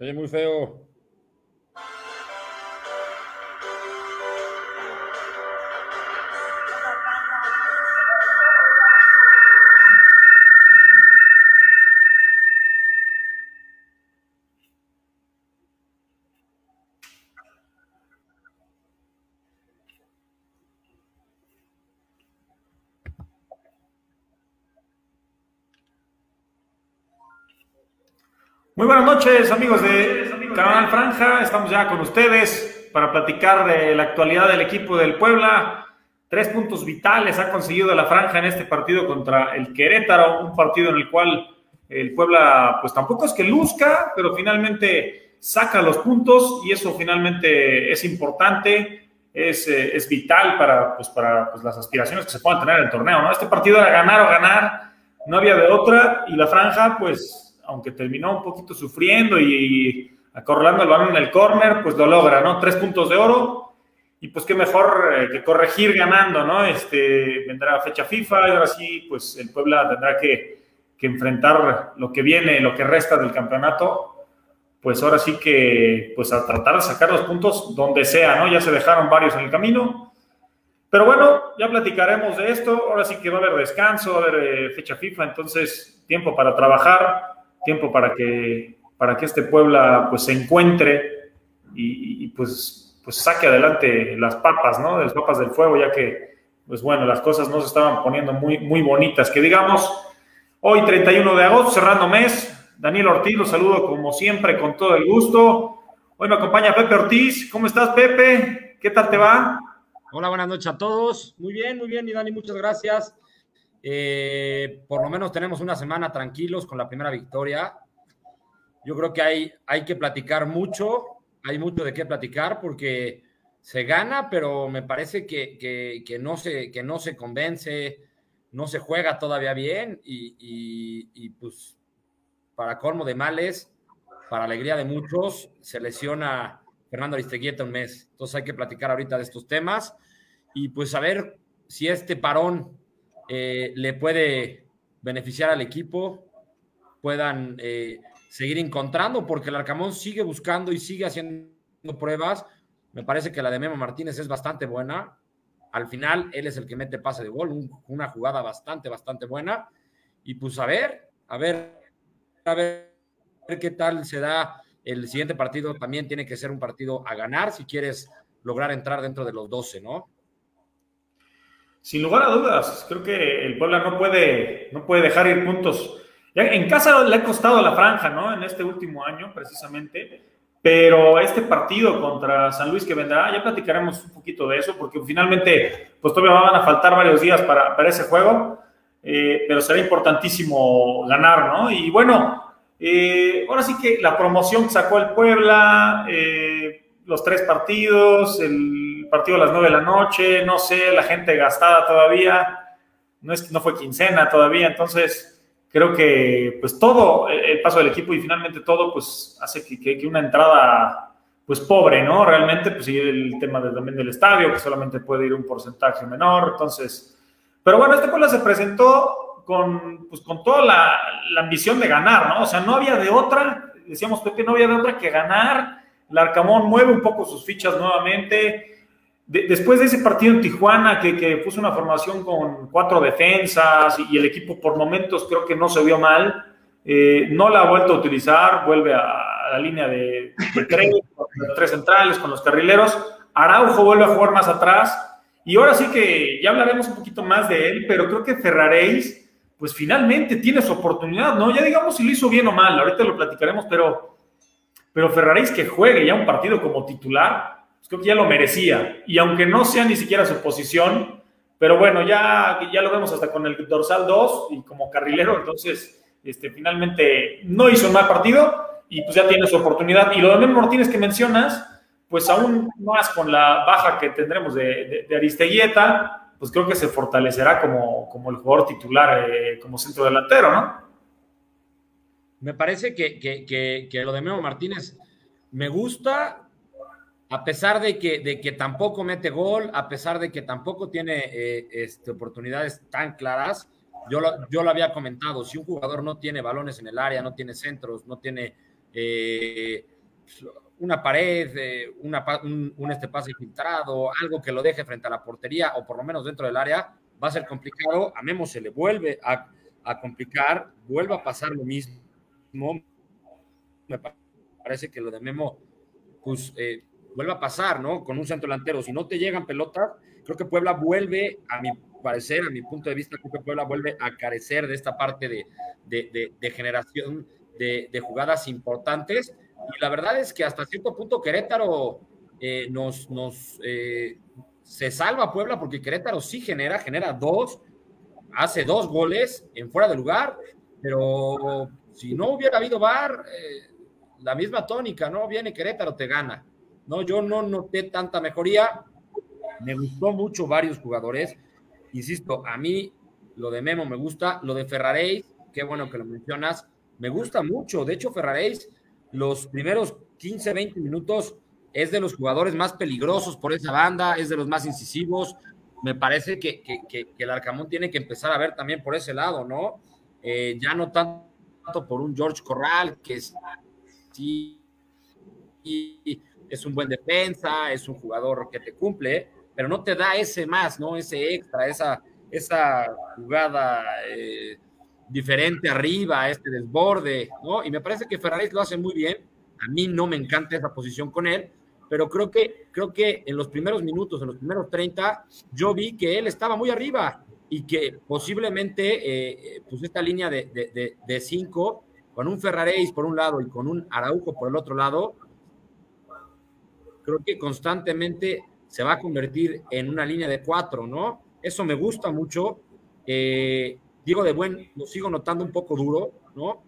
Oye muy feo. Noches, amigos de Canal Franja. Estamos ya con ustedes para platicar de la actualidad del equipo del Puebla. Tres puntos vitales ha conseguido la Franja en este partido contra el Querétaro, un partido en el cual el Puebla, pues tampoco es que luzca, pero finalmente saca los puntos y eso finalmente es importante, es, eh, es vital para, pues, para pues, las aspiraciones que se puedan tener en el torneo. ¿no? Este partido era ganar o ganar, no había de otra y la Franja, pues aunque terminó un poquito sufriendo y, acorralando el balón en el córner, pues lo logra, ¿no? Tres puntos de oro. Y pues qué mejor eh, que corregir ganando, ¿no? Este, vendrá fecha FIFA y ahora sí, pues el Puebla tendrá que, que enfrentar lo que viene, lo que resta del campeonato. Pues ahora sí que, pues a tratar de sacar los puntos donde sea, ¿no? Ya se dejaron varios en el camino. Pero bueno, ya platicaremos de esto. Ahora sí que va a haber descanso, va a haber eh, fecha FIFA, entonces tiempo para trabajar tiempo para que, para que este Puebla pues se encuentre y, pues, pues saque adelante las papas, ¿no? Las papas del fuego, ya que, pues bueno, las cosas no se estaban poniendo muy, muy bonitas. Que digamos, hoy 31 de agosto, cerrando mes, Daniel Ortiz, lo saludo como siempre con todo el gusto. Hoy me acompaña Pepe Ortiz. ¿Cómo estás, Pepe? ¿Qué tal te va? Hola, buenas noches a todos. Muy bien, muy bien, y Dani, muchas gracias. Eh, por lo menos tenemos una semana tranquilos con la primera victoria. Yo creo que hay, hay que platicar mucho, hay mucho de qué platicar porque se gana, pero me parece que, que, no, se, que no se convence, no se juega todavía bien y, pues para colmo de males, para alegría de muchos, se lesiona Fernando Aristeguieta un mes. Entonces hay que platicar ahorita de estos temas y pues a ver si este parón eh, le puede beneficiar al equipo, puedan eh, seguir encontrando, porque el Arcamón sigue buscando y sigue haciendo pruebas. Me parece que la de Memo Martínez es bastante buena. Al final, él es el que mete pase de gol, una jugada bastante, bastante buena. Y pues a ver, a ver, a ver qué tal se da el siguiente partido. También tiene que ser un partido a ganar si quieres lograr entrar dentro de los 12, ¿no? Sin lugar a dudas, creo que el Puebla no puede, no puede dejar ir puntos. en casa le ha costado la franja, ¿no? En este último año, precisamente. Pero este partido contra San Luis que vendrá, ya platicaremos un poquito de eso, porque finalmente, pues todavía van a faltar varios días para, ese juego, eh, pero será importantísimo ganar, ¿no? Y bueno, eh, ahora sí que la promoción que sacó el Puebla, eh, los tres partidos, el partido a las nueve de la noche, no sé, la gente gastada todavía, no, es, no fue quincena todavía, entonces creo que pues todo, el paso del equipo y finalmente todo, pues hace que, que, una entrada pues pobre, ¿no? Realmente, pues sí, el tema también del estadio, que solamente puede ir un porcentaje menor, entonces, pero bueno, este pueblo se presentó con, pues, con toda la, la ambición de ganar, ¿no? O sea, no había de otra, decíamos Pepe, no había de otra que ganar Larcamón mueve un poco sus fichas nuevamente. Después de ese partido en Tijuana, que, puso una formación con cuatro defensas y, el equipo por momentos creo que no se vio mal, eh, no la ha vuelto a utilizar, vuelve a, la línea de, tres, tres centrales con los carrileros. Araujo vuelve a jugar más atrás. Y ahora sí que ya hablaremos un poquito más de él, pero creo que Ferraréis, pues finalmente tiene su oportunidad, ¿no? Ya digamos si lo hizo bien o mal, ahorita lo platicaremos, pero pero Ferraréis que juegue ya un partido como titular, pues creo que ya lo merecía. Y aunque no sea ni siquiera su posición, pero bueno, ya, ya lo vemos hasta con el dorsal 2 y como carrilero, entonces este, finalmente no hizo un mal partido y pues ya tiene su oportunidad. Y lo de Memo Martínez que mencionas, pues aún más con la baja que tendremos de, de, Aristeguieta, pues creo que se fortalecerá como, como el jugador titular, eh, como centro delantero, ¿no? Me parece que, lo de Memo Martínez me gusta, a pesar de que, de que tampoco mete gol, a pesar de que tampoco tiene eh, este, oportunidades tan claras. Yo lo, yo lo había comentado, si un jugador no tiene balones en el área, no tiene centros, no tiene eh, una pared, eh, un, este pase filtrado, algo que lo deje frente a la portería o por lo menos dentro del área, va a ser complicado. A Memo se le vuelve a, complicar, vuelve a pasar lo mismo. Me parece que lo de Memo, pues vuelve a pasar, ¿no? Con un centro delantero. Si no te llegan pelotas, creo que Puebla vuelve, a mi parecer, a mi punto de vista, creo que Puebla vuelve a carecer de esta parte de, de generación de, jugadas importantes. Y la verdad es que hasta cierto punto Querétaro eh, nos, eh, se salva Puebla porque Querétaro sí genera, genera dos, hace dos goles en fuera de lugar, pero si no hubiera habido VAR, eh, la misma tónica, ¿no? Viene Querétaro, te gana. No, yo no noté tanta mejoría. Me gustó mucho varios jugadores. Insisto, a mí lo de Memo me gusta, lo de Ferrarey, qué bueno que lo mencionas me gusta mucho. De hecho, Ferraréis, los primeros 15, 20 minutos es de los jugadores más peligrosos por esa banda, es de los más incisivos. Me parece que, el Arcamón tiene que empezar a ver también por ese lado, ¿no? Eh, ya no tanto por un George Corral, que sí es un buen defensa, es un jugador que te cumple, pero no te da ese más, ¿no? Ese extra, esa, esa jugada. Eh, diferente arriba, este desborde, ¿no? Y me parece que Ferrari lo hace muy bien. A mí no me encanta esa posición con él, pero creo que, creo que en los primeros minutos, en los primeros 30, yo vi que él estaba muy arriba y que posiblemente, eh, pues esta línea de, de, cinco, con un Ferraréis por un lado y con un Araujo por el otro lado, creo que constantemente se va a convertir en una línea de cuatro, ¿no? Eso me gusta mucho. Eh, Diego de Buen lo sigo notando un poco duro, ¿no?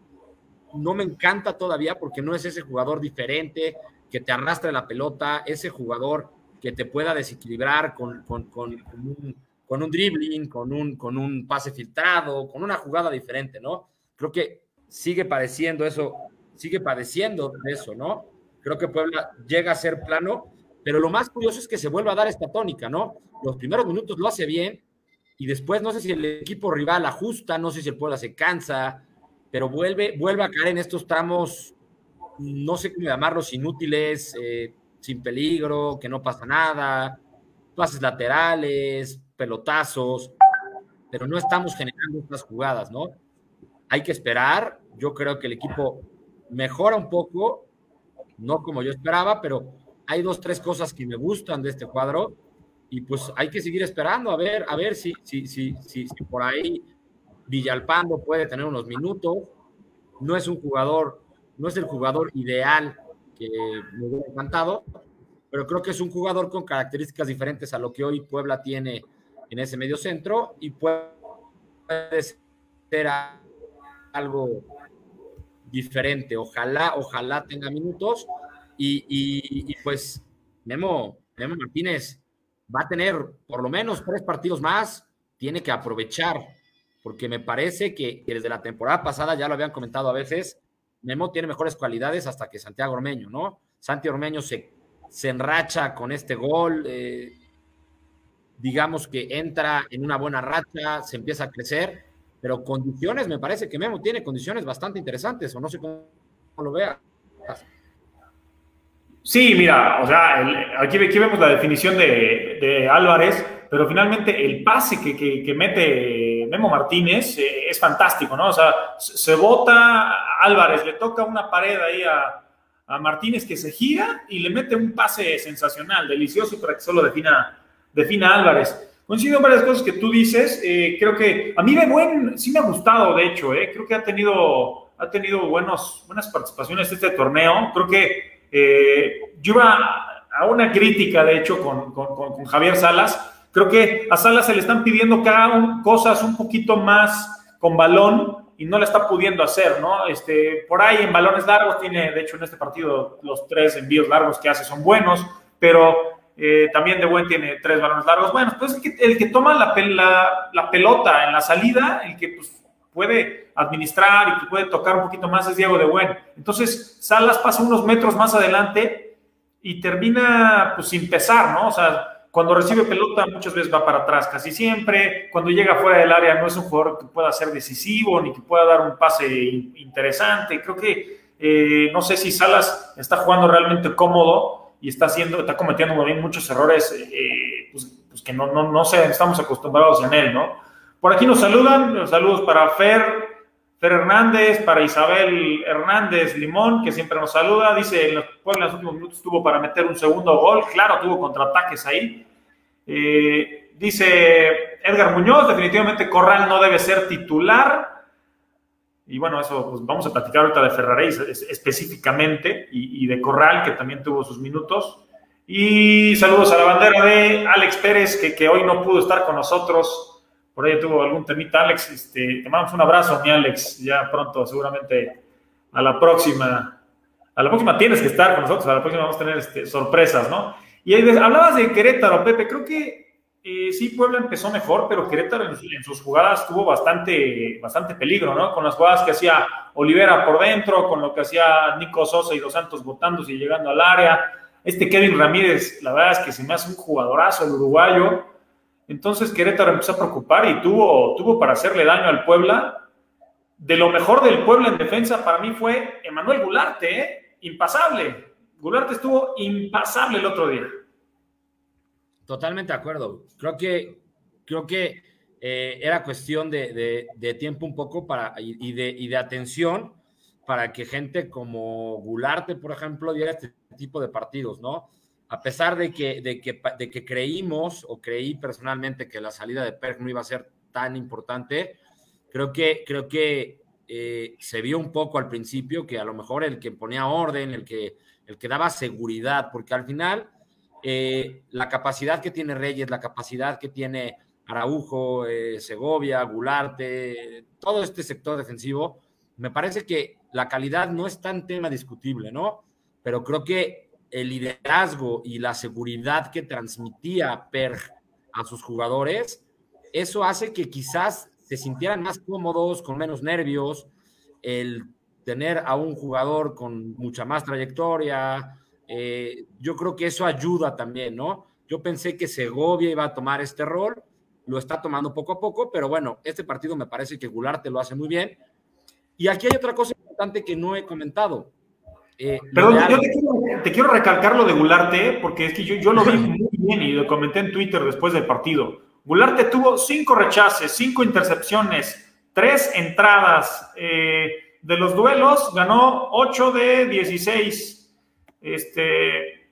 No me encanta todavía porque no es ese jugador diferente que te arrastre la pelota, ese jugador que te pueda desequilibrar con, con, con, un, con un, dribbling, con un, con un pase filtrado, con una jugada diferente, ¿no? Creo que sigue padeciendo eso, sigue padeciendo de eso, ¿no? Creo que Puebla llega a ser plano, pero lo más curioso es que se vuelva a dar esta tónica, ¿no? Los primeros minutos lo hace bien, y después no sé si el equipo rival ajusta, no sé si el Puebla se cansa, pero vuelve, vuelve a caer en estos tramos, no sé cómo llamarlos, inútiles, eh, sin peligro, que no pasa nada, pases laterales, pelotazos, pero no estamos generando estas jugadas, ¿no? Hay que esperar, yo creo que el equipo mejora un poco, no como yo esperaba, pero hay dos, tres cosas que me gustan de este cuadro y pues hay que seguir esperando a ver, a ver si, si, si, si, por ahí Villalpando puede tener unos minutos. No es un jugador, no es el jugador ideal que me hubiera encantado, pero creo que es un jugador con características diferentes a lo que hoy Puebla tiene en ese medio centro y puede ser algo diferente. Ojalá, ojalá tenga minutos y, y, pues Memo, Memo Martínez va a tener por lo menos tres partidos más, tiene que aprovechar, porque me parece que, desde la temporada pasada, ya lo habían comentado a veces, Memo tiene mejores cualidades hasta que Santiago Ormeño, ¿no? Santi Ormeño se, se enracha con este gol, eh, digamos que entra en una buena racha, se empieza a crecer, pero condiciones, me parece que Memo tiene condiciones bastante interesantes, o no sé cómo lo vea. Sí, mira, o sea, aquí, vemos la definición de, Álvarez, pero finalmente el pase que, mete Memo Martínez eh, es fantástico, ¿no? O sea, se bota Álvarez, le toca una pared ahí a, Martínez que se gira y le mete un pase sensacional, delicioso para que solo defina, defina Álvarez. Coincido en varias cosas que tú dices. Eh, creo que a mí de buen, sí me ha gustado, de hecho, eh, creo que ha tenido, ha tenido buenos, buenas participaciones este torneo. Creo que eh, yo iba a una crítica, de hecho, con, Javier Salas. Creo que a Salas se le están pidiendo cada cosas un poquito más con balón y no le está pudiendo hacer, ¿no? Este, por ahí en balones largos tiene, de hecho, en este partido los tres envíos largos que hace son buenos, pero eh, también De Buen tiene tres balones largos. Bueno, pues el que, el que toma la, pelota en la salida, el que pues, puede administrar y que puede tocar un poquito más es Diego de Buen. Entonces, Salas pasa unos metros más adelante y termina pues sin pesar, ¿no? O sea, cuando recibe pelota muchas veces va para atrás casi siempre, cuando llega fuera del área no es un jugador que pueda ser decisivo ni que pueda dar un pase interesante. Creo que Eh, no sé si Salas está jugando realmente cómodo y está haciendo, está cometiendo muchos errores eh, pues, pues, que no, no, no sé, estamos acostumbrados en él, ¿no? Por aquí nos saludan, saludos para Fer, Fer Hernández, para Isabel Hernández Limón, que siempre nos saluda, dice, en los, en los últimos minutos tuvo para meter un segundo gol, claro, tuvo contraataques ahí. Eh, dice Edgar Muñoz, definitivamente Corral no debe ser titular. Y bueno, eso pues vamos a platicar ahorita de Ferrari específicamente y, de Corral, que también tuvo sus minutos. Y saludos a la bandera de Alex Pérez, que, que hoy no pudo estar con nosotros por ahí tuvo algún temita, Alex. Este, te mandamos un abrazo, mi Alex. Ya pronto, seguramente a la próxima. A la próxima tienes que estar con nosotros. A la próxima vamos a tener este, sorpresas, ¿no? Y hablabas de Querétaro, Pepe. Creo que eh, sí, Puebla empezó mejor, pero Querétaro en, sus jugadas tuvo bastante, bastante peligro, ¿no? Con las jugadas que hacía Olivera por dentro, con lo que hacía Nico Sosa y Dos Santos botándose y llegando al área. Este Kevin Ramírez, la verdad es que se me hace un jugadorazo el uruguayo. Entonces Querétaro empezó a preocupar y tuvo, tuvo para hacerle daño al Puebla. De lo mejor del Puebla en defensa para mí fue Emanuel Gularte, ¿eh? impasable. Gularte estuvo impasable el otro día. Totalmente de acuerdo. Creo que, creo que eh, era cuestión de, tiempo un poco para, y, de, y de atención para que gente como Gularte, por ejemplo, diera este tipo de partidos, ¿no? a pesar de que, de que, de que creímos o creí personalmente que la salida de Perk no iba a ser tan importante, creo que, creo que eh, se vio un poco al principio que a lo mejor el que ponía orden, el que, el que daba seguridad, porque al final eh, la capacidad que tiene Reyes, la capacidad que tiene Araujo, eh, Segovia, Gularte, todo este sector defensivo, me parece que la calidad no es tan tema discutible, ¿no? Pero creo que el liderazgo y la seguridad que transmitía Per a sus jugadores, eso hace que quizás se sintieran más cómodos, con menos nervios, el tener a un jugador con mucha más trayectoria, eh, yo creo que eso ayuda también, ¿no? Yo pensé que Segovia iba a tomar este rol, lo está tomando poco a poco, pero bueno, este partido me parece que Gularte lo hace muy bien. Y aquí hay otra cosa importante que no he comentado. Eh, Perdón, yo te quiero, recalcar lo de Gularte, porque es que yo, yo lo vi muy bien y lo comenté en Twitter después del partido. Gularte tuvo cinco rechaces, cinco intercepciones, tres entradas. Eh, de los duelos ganó 8 de 16, este,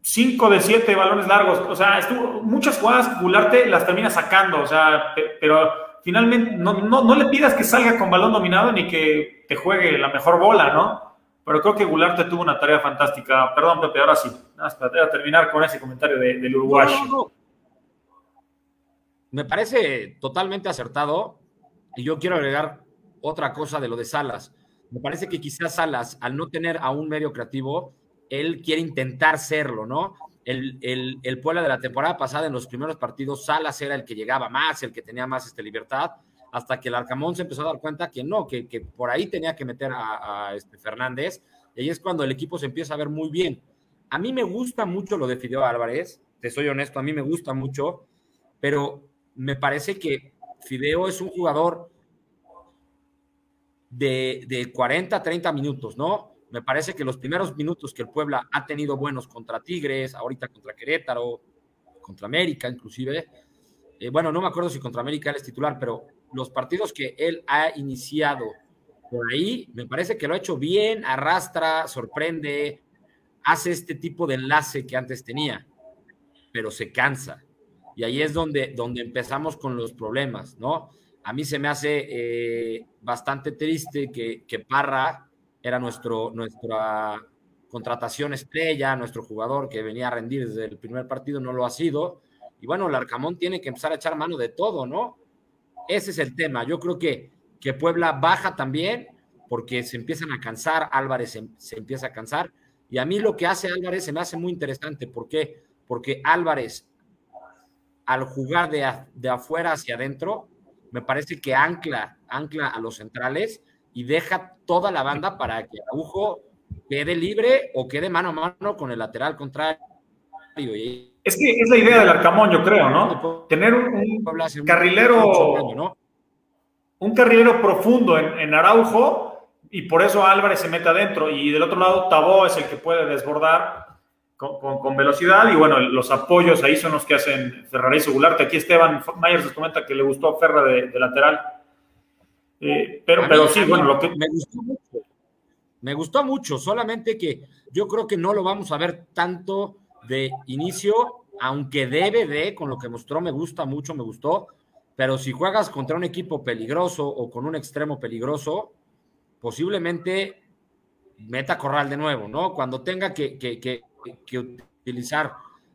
5 de 7 balones largos. O sea, estuvo, muchas jugadas Gularte las termina sacando, o sea, pero finalmente no, no, no le pidas que salga con balón dominado ni que te juegue la mejor bola, ¿no? pero creo que Gularte tuvo una tarea fantástica. Perdón, Pepe, ahora sí. Nada para terminar con ese comentario del Uruguay. Me parece totalmente acertado y yo quiero agregar otra cosa de lo de Salas. Me parece que quizás Salas, al no tener a un medio creativo, él quiere intentar serlo, ¿no? El, el, el Puebla de la temporada pasada, en los primeros partidos, Salas era el que llegaba más, el que tenía más este, libertad hasta que el Arcamón se empezó a dar cuenta que no, que, por ahí tenía que meter a, este Fernández, y ahí es cuando el equipo se empieza a ver muy bien. A mí me gusta mucho lo de Fideo Álvarez, te soy honesto, a mí me gusta mucho, pero me parece que Fideo es un jugador de, de 40, 30 minutos, ¿no? Me parece que los primeros minutos que el Puebla ha tenido buenos contra Tigres, ahorita contra Querétaro, contra América inclusive, eh, bueno, no me acuerdo si contra América él es titular, pero los partidos que él ha iniciado por ahí, me parece que lo ha hecho bien, arrastra, sorprende, hace este tipo de enlace que antes tenía, pero se cansa. Y ahí es donde, donde empezamos con los problemas, ¿no? A mí se me hace eh, bastante triste que, que, Parra era nuestro, nuestra contratación estrella, nuestro jugador que venía a rendir desde el primer partido, no lo ha sido. Y bueno, el Arcamón tiene que empezar a echar mano de todo, ¿no? Ese es el tema. Yo creo que, que Puebla baja también porque se empiezan a cansar, Álvarez se, empieza a cansar. Y a mí lo que hace Álvarez se me hace muy interesante. ¿Por qué? Porque Álvarez, al jugar de, de afuera hacia adentro, me parece que ancla, ancla a los centrales y deja toda la banda para que Araujo quede libre o quede mano a mano con el lateral contrario. Es que es la idea del Arcamón, yo creo, ¿no? Tener un, carrilero, un carrilero profundo en, Araujo y por eso Álvarez se mete adentro. Y del otro lado, Tabó es el que puede desbordar con, velocidad. Y bueno, los apoyos ahí son los que hacen Ferrari y Gularte. Aquí Esteban Myers nos comenta que le gustó a Ferra de, lateral. Eh, pero, pero sí, bueno, lo que. Me gustó mucho. Me gustó mucho, solamente que yo creo que no lo vamos a ver tanto de inicio, aunque debe de, con lo que mostró, me gusta mucho, me gustó. Pero si juegas contra un equipo peligroso o con un extremo peligroso, posiblemente meta Corral de nuevo, ¿no? Cuando tenga que, que, utilizar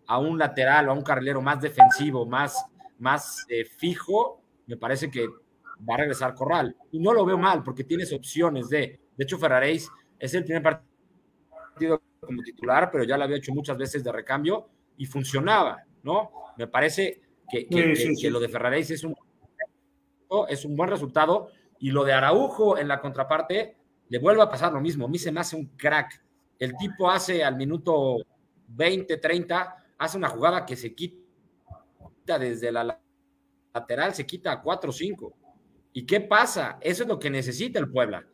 a un lateral o a un carrilero más defensivo, más, más eh, fijo, me parece que va a regresar Corral. Y no lo veo mal, porque tienes opciones de. De hecho, Ferraréis es el primer partido como titular, pero ya lo había hecho muchas veces de recambio y funcionaba, ¿no? Me parece que, que, lo de Ferraréis es un, es un buen resultado y lo de Araujo en la contraparte, le vuelve a pasar lo mismo. A mí se me hace un crack. El tipo hace al minuto 20, 30, hace una jugada que se quita desde la lateral, se quita a 4 5. ¿Y qué pasa? Eso es lo que necesita el Puebla.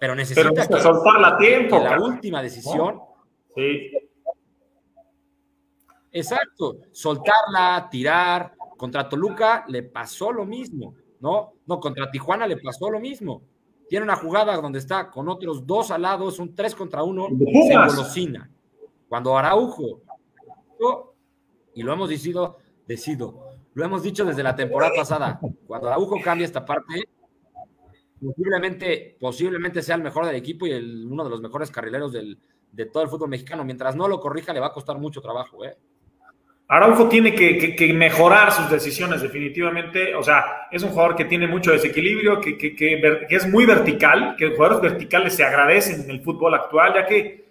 Pero necesita que, soltarla tiempo. la última decisión. Sí. Exacto. Soltarla, tirar. Contra Toluca le pasó lo mismo. ¿no? No, contra Tijuana le pasó lo mismo. Tiene una jugada donde está con otros dos alados, un tres contra uno, se engolosina. Cuando Araujo, y lo hemos decido, decido, lo hemos dicho desde la temporada pasada, cuando Araujo cambia esta parte, posiblemente, posiblemente sea el mejor del equipo y el, uno de los mejores carrileros del, de todo el fútbol mexicano. Mientras no lo corrija, le va a costar mucho trabajo, ¿eh? Araujo tiene que, mejorar sus decisiones definitivamente. O sea, es un jugador que tiene mucho desequilibrio, que, que, es muy vertical, que los jugadores verticales se agradecen en el fútbol actual, ya que,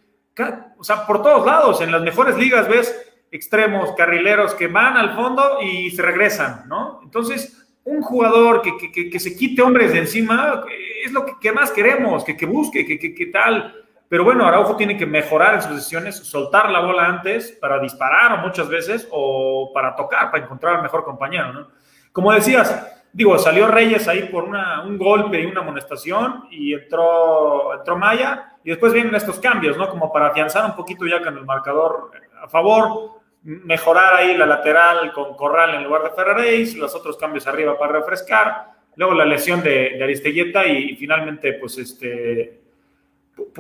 o sea, por todos lados, en las mejores ligas ves extremos, carrileros que van al fondo y se regresan, ¿no? Entonces, un jugador que, se quite hombres de encima es lo que, más queremos, que, busque, que, tal pero bueno, Araujo tiene que mejorar en sus decisiones, soltar la bola antes para disparar muchas veces o para tocar, para encontrar al mejor compañero, ¿no? Como decías, digo, salió Reyes ahí por un golpe y una amonestación y entró, entró Maya y después vienen estos cambios, ¿no? Como para afianzar un poquito ya con el marcador a favor, mejorar ahí la lateral con Corral en lugar de Ferraréis, los otros cambios arriba para refrescar, luego la lesión de, de Aristeguieta y, y finalmente pues este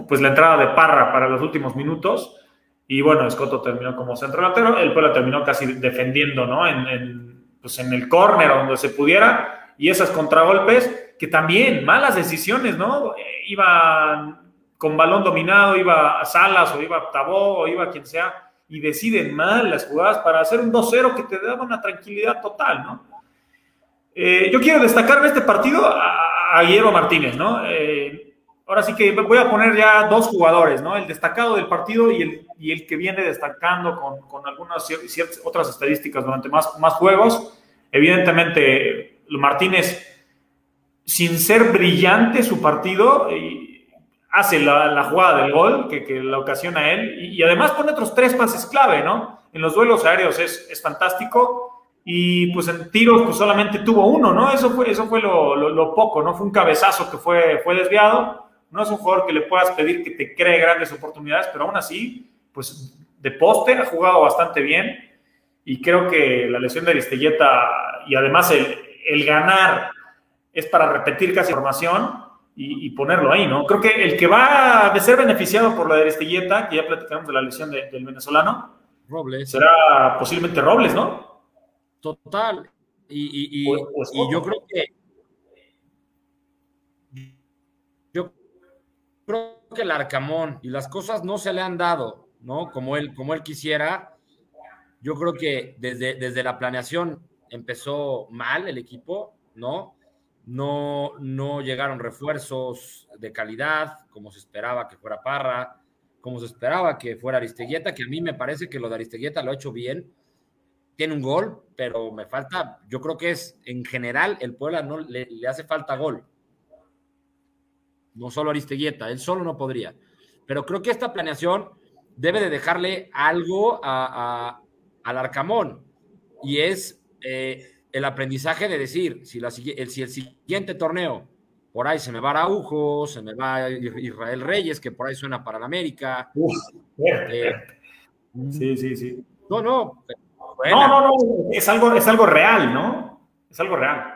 pues la entrada de Parra para los últimos minutos. Y bueno, Escoto terminó como centro delantero. El Puebla terminó casi defendiendo, ¿no? En, pues en el córner donde se pudiera. Y esas contragolpes, que también malas decisiones, ¿no? Iba con balón dominado, iba a Salas o iba a Tabó o iba a quien sea. Y deciden mal las jugadas para hacer un 2-0 que te daba una tranquilidad total, ¿no? Eh, yo quiero destacar en este partido a, a Guillermo Martínez, ¿no? Eh, ahora sí que voy a poner ya dos jugadores, ¿no? El destacado del partido y el, que viene destacando con, con algunas ciertas, otras estadísticas durante más, más juegos. Evidentemente, Martínez, sin ser brillante su partido, hace la, jugada del gol que, que la ocasiona él y, además pone otros tres pases clave, ¿no? En los duelos aéreos es, es fantástico y pues en tiros pues solamente tuvo uno, ¿no? Eso fue, eso fue lo, lo, poco, ¿no? Fue un cabezazo que fue, fue desviado no es un jugador que le puedas pedir que te cree grandes oportunidades, pero aún así, pues de poste ha jugado bastante bien y creo que la lesión de Aristelleta y además el, ganar es para repetir casi formación y, ponerlo ahí, ¿no? Creo que el que va a ser beneficiado por la de Aristelleta, que ya platicamos de la lesión del venezolano, Robles. será posiblemente Robles, ¿no? Total. Y, y yo creo que creo que el Arcamón y las cosas no se le han dado, ¿no? Como él, como él quisiera. Yo creo que desde, desde la planeación empezó mal el equipo, ¿no? No, no llegaron refuerzos de calidad, como se esperaba que fuera Parra, como se esperaba que fuera Aristeguieta, que a mí me parece que lo de Aristeguieta lo ha hecho bien. Tiene un gol, pero me falta, yo creo que es en general el Puebla no le hace falta gol no solo Aristeguieta, él solo no podría. Pero creo que esta planeación debe de dejarle algo a, al Arcamón y es eh, el aprendizaje de decir, si, la, el, si el siguiente torneo por ahí se me va Araujo, se me va Israel Reyes, que por ahí suena para la América. Eh, sí, sí, sí. No, no. No, no, no, es algo, es algo real, ¿no? Es algo real.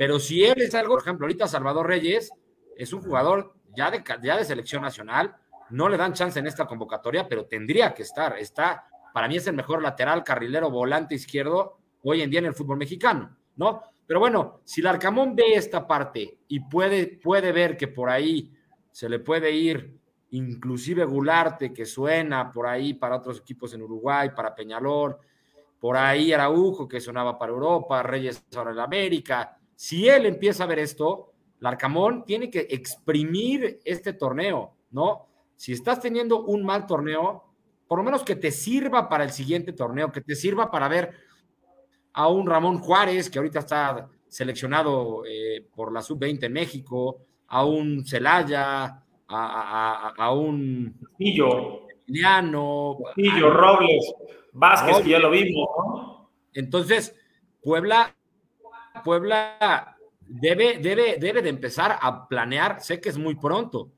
Pero si él es algo, por ejemplo, ahorita Salvador Reyes es un jugador ya de, ya de selección nacional, no le dan chance en esta convocatoria, pero tendría que estar. Está, para mí es el mejor lateral, carrilero, volante izquierdo hoy en día en el fútbol mexicano, ¿no? Pero bueno, si el Arcamón ve esta parte y puede, puede ver que por ahí se le puede ir inclusive Gularte, que suena por ahí para otros equipos en Uruguay, para Peñalor, por ahí Araujo, que sonaba para Europa, Reyes ahora en América. Si él empieza a ver esto, Larcamón tiene que exprimir este torneo, ¿no? Si estás teniendo un mal torneo, por lo menos que te sirva para el siguiente torneo, que te sirva para ver a un Ramón Juárez, que ahorita está seleccionado eh, por la Sub-20 en México, a un Celaya, a, un Castillo, Emiliano, Castillo, Robles, Vázquez, que ya lo vimos. Entonces, Puebla, Puebla debe, debe, debe de empezar a planear, sé que es muy pronto,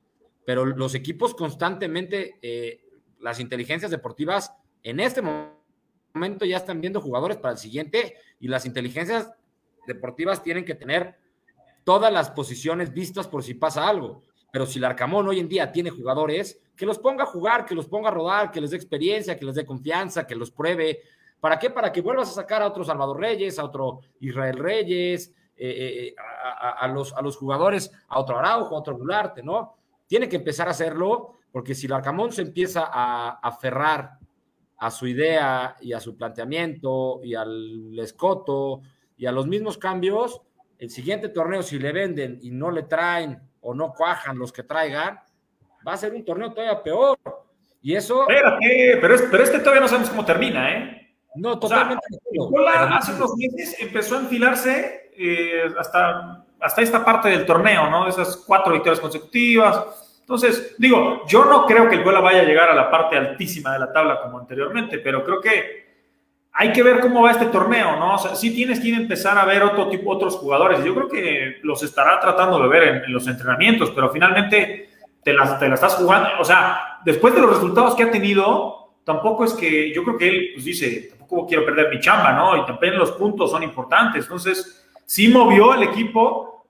pero los equipos constantemente, eh, las inteligencias deportivas en este momento ya están viendo jugadores para el siguiente y las inteligencias deportivas tienen que tener todas las posiciones vistas por si pasa algo. Pero si el Arcamón hoy en día tiene jugadores, que los ponga a jugar, que los ponga a rodar, que les dé experiencia, que les dé confianza, que los pruebe. ¿Para qué? Para que vuelvas a sacar a otro Salvador Reyes, a otro Israel Reyes, eh, eh, eh, a, los, a los jugadores, a otro Araujo, a otro Gularte, ¿no? Tiene que empezar a hacerlo, porque si el Arcamón se empieza a aferrar a su idea y a su planteamiento y al escoto y a los mismos cambios, el siguiente torneo, si le venden y no le traen o no cuajan los que traigan, va a ser un torneo todavía peor. Y eso. Espérate, pero, pero este todavía no sabemos cómo termina, ¿eh? No, totalmente. hace unos meses empezó a enfilarse eh, hasta, hasta esta parte del torneo, ¿no? Esas cuatro victorias consecutivas. Entonces, digo, yo no creo que el Puebla vaya a llegar a la parte altísima de la tabla como anteriormente, pero creo que hay que ver cómo va este torneo, ¿no? O sea, sí tienes que empezar a ver otro tipo, otros jugadores. Yo creo que los estará tratando de ver en, los entrenamientos, pero finalmente te la, te estás jugando. O sea, después de los resultados que ha tenido, tampoco es que yo creo que él pues, dice, tampoco quiero perder mi chamba, ¿no? Y también los puntos son importantes. Entonces, sí movió el equipo,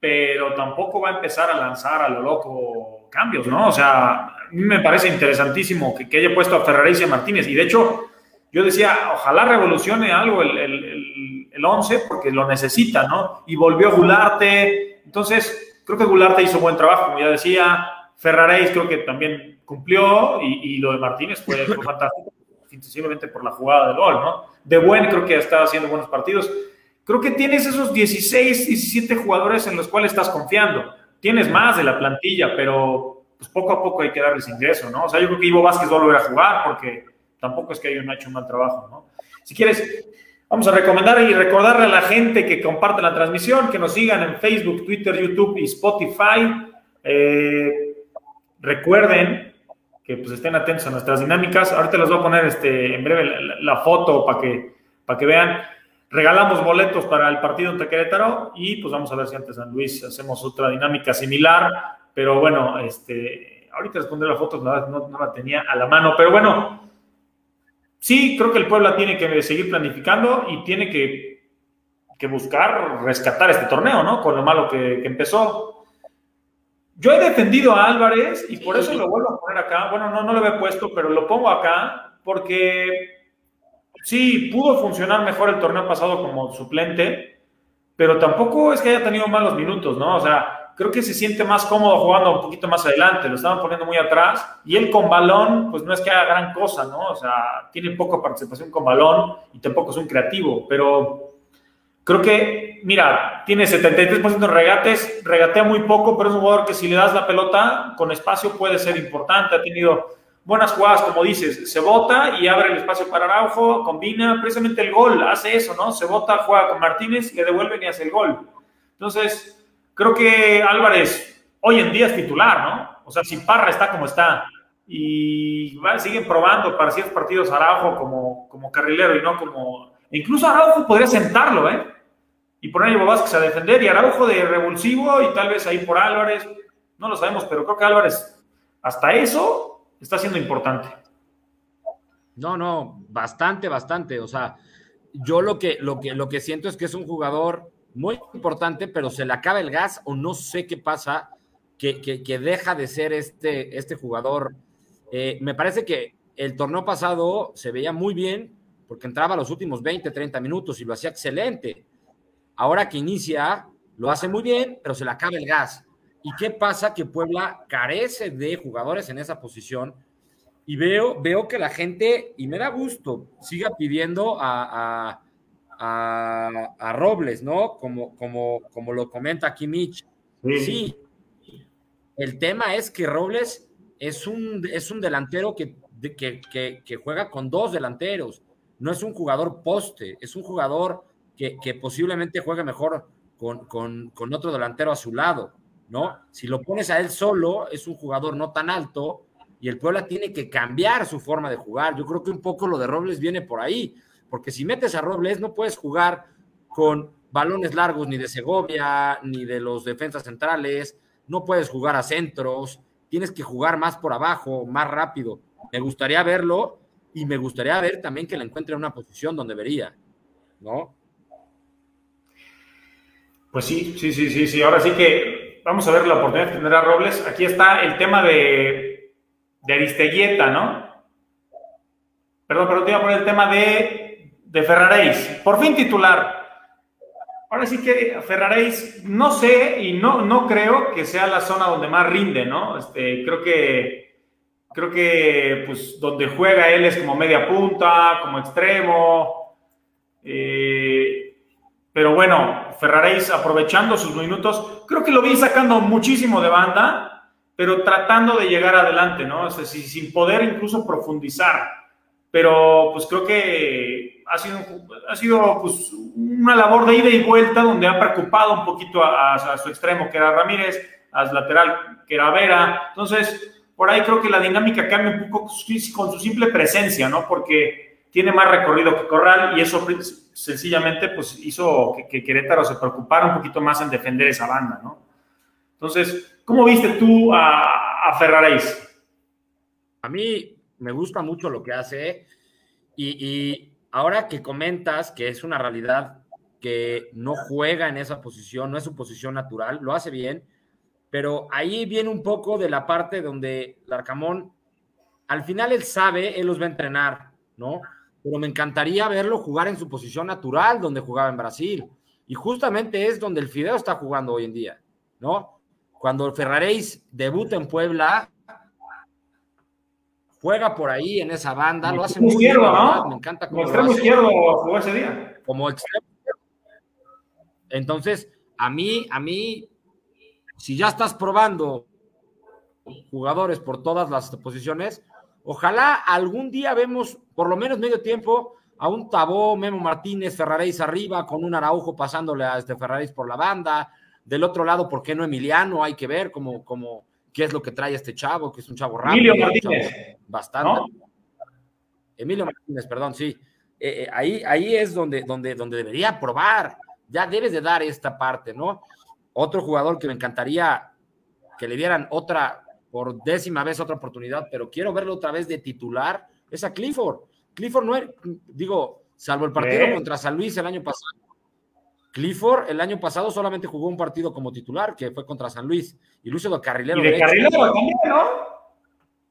pero tampoco va a empezar a lanzar a lo loco cambios, ¿no? O sea, a mí me parece interesantísimo que, que haya puesto a Ferrari y a Martínez. Y de hecho, yo decía, ojalá revolucione algo el, el, el, 11 porque lo necesita, ¿no? Y volvió Gularte. Entonces, creo que Gularte hizo buen trabajo, como ya decía. Ferraréis creo que también cumplió y, lo de Martínez fue, fantástico, simplemente por la jugada del gol, ¿no? De buen creo que está haciendo buenos partidos. Creo que tienes esos 16, 17 jugadores en los cuales estás confiando. Tienes más de la plantilla, pero pues poco a poco hay que darles ingreso, ¿no? O sea, yo creo que Ivo Vázquez va a volver a jugar porque tampoco es que haya hecho un mal trabajo, ¿no? Si quieres, vamos a recomendar y recordarle a la gente que comparte la transmisión, que nos sigan en Facebook, Twitter, YouTube y Spotify. Eh, recuerden que pues estén atentos a nuestras dinámicas. Ahorita les voy a poner este, en breve la, foto para que, para que vean. Regalamos boletos para el partido en Querétaro y pues vamos a ver si antes San Luis hacemos otra dinámica similar. Pero bueno, este, ahorita les pondré la foto, no, no la tenía a la mano. Pero bueno, sí, creo que el Puebla tiene que seguir planificando y tiene que, buscar rescatar este torneo, ¿no? Con lo malo que, empezó. Yo he defendido a Álvarez y por eso lo vuelvo a poner acá. Bueno, no, no lo había puesto, pero lo pongo acá porque sí, pudo funcionar mejor el torneo pasado como suplente, pero tampoco es que haya tenido malos minutos, ¿no? O sea, creo que se siente más cómodo jugando un poquito más adelante, lo estaban poniendo muy atrás y él con balón, pues no es que haga gran cosa, ¿no? O sea, tiene poca participación con balón y tampoco es un creativo, pero creo que, mira, tiene 73% de regates, regatea muy poco, pero es un jugador que si le das la pelota con espacio puede ser importante, ha tenido buenas jugadas, como dices, se bota y abre el espacio para Araujo, combina precisamente el gol, hace eso, ¿no? Se bota, juega con Martínez, le devuelven y hace el gol. Entonces, creo que Álvarez hoy en día es titular, ¿no? O sea, si Parra está como está y siguen probando para ciertos partidos Araujo como, como carrilero y no como... Incluso Araujo podría sentarlo, ¿eh? y poner a Vázquez a defender y Araujo de revulsivo y tal vez ahí por Álvarez. No lo sabemos, pero creo que Álvarez hasta eso está siendo importante. No, no, bastante, bastante. O sea, yo lo que, lo que, lo que siento es que es un jugador muy importante, pero se le acaba el gas o no sé qué pasa, que, que, deja de ser este, este jugador. Eh, me parece que el torneo pasado se veía muy bien porque entraba los últimos 20, 30 minutos y lo hacía excelente. Ahora que inicia, lo hace muy bien, pero se le acaba el gas. ¿Y qué pasa? Que Puebla carece de jugadores en esa posición. Y veo, veo que la gente, y me da gusto, siga pidiendo a, a, Robles, ¿no? Como, como, como lo comenta aquí Mitch. Sí. El tema es que Robles es un, es un delantero que, que, que juega con dos delanteros. No es un jugador poste, es un jugador que, posiblemente juegue mejor con, otro delantero a su lado, ¿no? Si lo pones a él solo, es un jugador no tan alto y el Puebla tiene que cambiar su forma de jugar. Yo creo que un poco lo de Robles viene por ahí, porque si metes a Robles no puedes jugar con balones largos ni de Segovia, ni de los defensas centrales, no puedes jugar a centros, tienes que jugar más por abajo, más rápido. Me gustaría verlo y me gustaría ver también que le encuentre en una posición donde vería, ¿no? Pues sí, sí, sí, sí, sí. Ahora sí que vamos a ver la oportunidad de tener a Robles. Aquí está el tema de, de Aristeguieta, ¿no? Perdón, pero te iba a poner el tema de, de Ferraréis. Por fin titular. Ahora sí que Ferraréis, no sé y no, no creo que sea la zona donde más rinde, ¿no? Este, creo que, creo que pues donde juega él es como media punta, como extremo. Eh, pero bueno, Ferraréis aprovechando sus minutos, creo que lo vi sacando muchísimo de banda, pero tratando de llegar adelante, ¿no? O sea, sin poder incluso profundizar. Pero pues creo que ha sido, ha sido pues, una labor de ida y vuelta donde ha preocupado un poquito a, a su extremo, que era Ramírez, a su lateral, que era Vera. Entonces, por ahí creo que la dinámica cambia un poco con su simple presencia, ¿no? Porque tiene más recorrido que Corral y eso sencillamente pues hizo que, Querétaro se preocupara un poquito más en defender esa banda, ¿no? Entonces, ¿cómo viste tú a, a? A mí me gusta mucho lo que hace y, y ahora que comentas que es una realidad que no juega en esa posición, no es su posición natural, lo hace bien, pero ahí viene un poco de la parte donde Larcamón, al final él sabe, él los va a entrenar, ¿no? pero me encantaría verlo jugar en su posición natural, donde jugaba en Brasil. Y justamente es donde el Fideo está jugando hoy en día, ¿no? Cuando Ferraréis debuta en Puebla, juega por ahí en esa banda, lo hace muy bien, ¿no? me encanta como extremo izquierdo jugó ese día. Como extremo Entonces, a mí, a mí, si ya estás probando jugadores por todas las posiciones, Ojalá algún día vemos, por lo menos medio tiempo, a un Tabó, Memo Martínez, Ferraréis arriba, con un Araujo pasándole a este Ferraréis por la banda. Del otro lado, ¿por qué no Emiliano? Hay que ver cómo, cómo, qué es lo que trae este chavo, que es un chavo rápido. Emilio Martínez. bastante. Emilio Martínez, perdón, sí. Eh, eh, ahí, ahí es donde, donde, donde debería probar. Ya debes de dar esta parte, ¿no? Otro jugador que me encantaría que le dieran otra, por décima vez otra oportunidad, pero quiero verlo otra vez de titular, es a Clifford. Clifford no es, digo, salvo el partido contra San Luis el año pasado. Clifford el año pasado solamente jugó un partido como titular, que fue contra San Luis. Y Lucio de Carrilero. Y de Carrilero ¿no?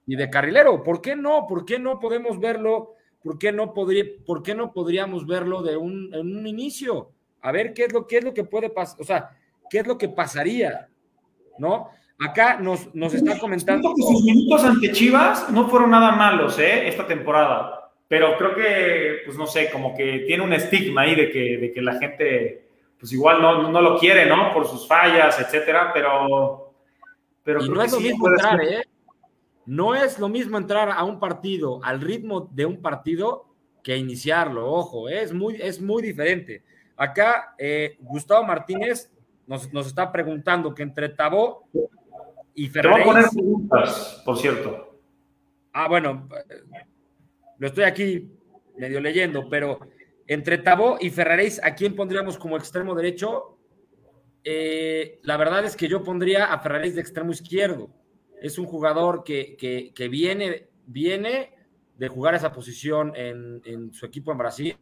Y de Carrilero, ¿por qué no? ¿Por qué no podemos verlo? ¿Por qué no, podría, por qué no podríamos verlo de un, en un inicio? A ver qué es lo, qué es lo que puede pasar, o sea, qué es lo que pasaría, ¿no? Acá nos, nos está comentando. Que sus minutos ante Chivas no fueron nada malos, ¿eh? Esta temporada. Pero creo que, pues no sé, como que tiene un estigma ahí de que, de que la gente, pues igual no, no lo quiere, ¿no? Por sus fallas, etcétera, pero. pero y no es lo mismo entrar, ¿eh? No es lo mismo entrar a un partido al ritmo de un partido que iniciarlo, ojo, ¿eh? es, muy, es muy diferente. Acá, eh, Gustavo Martínez nos, nos, está preguntando que entre Tabó y Te voy a poner preguntas, por cierto. Ah, bueno, lo estoy aquí medio leyendo, pero entre Tabó y Ferraréis, ¿a quién pondríamos como extremo derecho? Eh, la verdad es que yo pondría a Ferraréis de extremo izquierdo. Es un jugador que, que, viene, viene de jugar esa posición en, en, su equipo en Brasil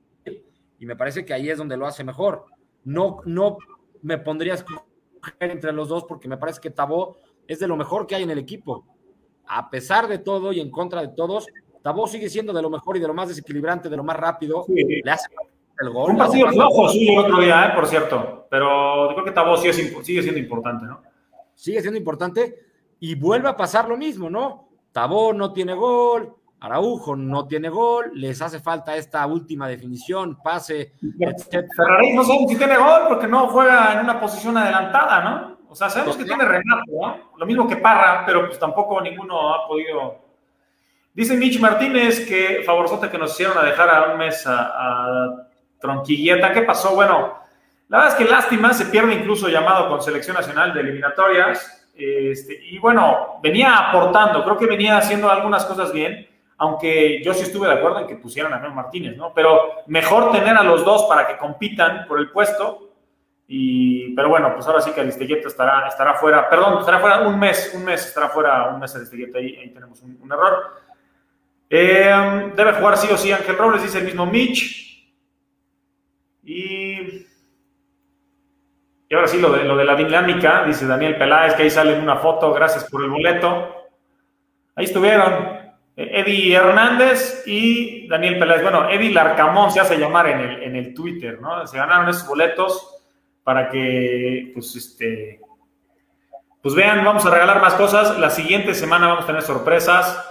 y me parece que ahí es donde lo hace mejor. No, no me pondrías entre los dos porque me parece que Tabó es de lo mejor que hay en el equipo. A pesar de todo y en contra de todos, Tabó sigue siendo de lo mejor y de lo más desequilibrante, de lo más rápido. Le hace el gol. Un partido flojo suyo el otro día, ¿eh? por cierto. Pero yo creo que Tabó sigue, sigue siendo importante, ¿no? Sigue siendo importante y vuelve a pasar lo mismo, ¿no? Tabó no tiene gol, Araujo no tiene gol, les hace falta esta última definición, pase. Ferrari no sabe si tiene gol porque no juega en una posición adelantada, ¿no? O sea, sabemos que tiene Renato, ¿no? Lo mismo que Parra, pero pues tampoco ninguno ha podido. Dice Mitch Martínez que favorzote que nos hicieron a dejar a un mes a, Tronquilleta. ¿Qué pasó? Bueno, la verdad es que lástima, se pierde incluso llamado con selección nacional de eliminatorias. Este, y bueno, venía aportando, creo que venía haciendo algunas cosas bien aunque yo sí estuve de acuerdo en que pusieran a Memo Martínez, ¿no? Pero mejor tener a los dos para que compitan por el puesto. Y, pero bueno, pues ahora sí que Aristeguieta estará, estará fuera, perdón, estará fuera un mes, un mes estará fuera, un mes Aristeguieta, ahí, ahí tenemos un, error. Eh, debe jugar sí o sí Ángel Robles, dice el mismo Mitch. Y, y ahora sí, lo de, lo de la dinámica, dice Daniel Peláez, que ahí sale una foto, gracias por el boleto. Ahí estuvieron, Eddie Hernández y Daniel Peláez. Bueno, Eddie Larcamón se hace llamar en el, en el Twitter, ¿no? Se ganaron esos boletos para que, pues, este, pues vean, vamos a regalar más cosas. La siguiente semana vamos a tener sorpresas.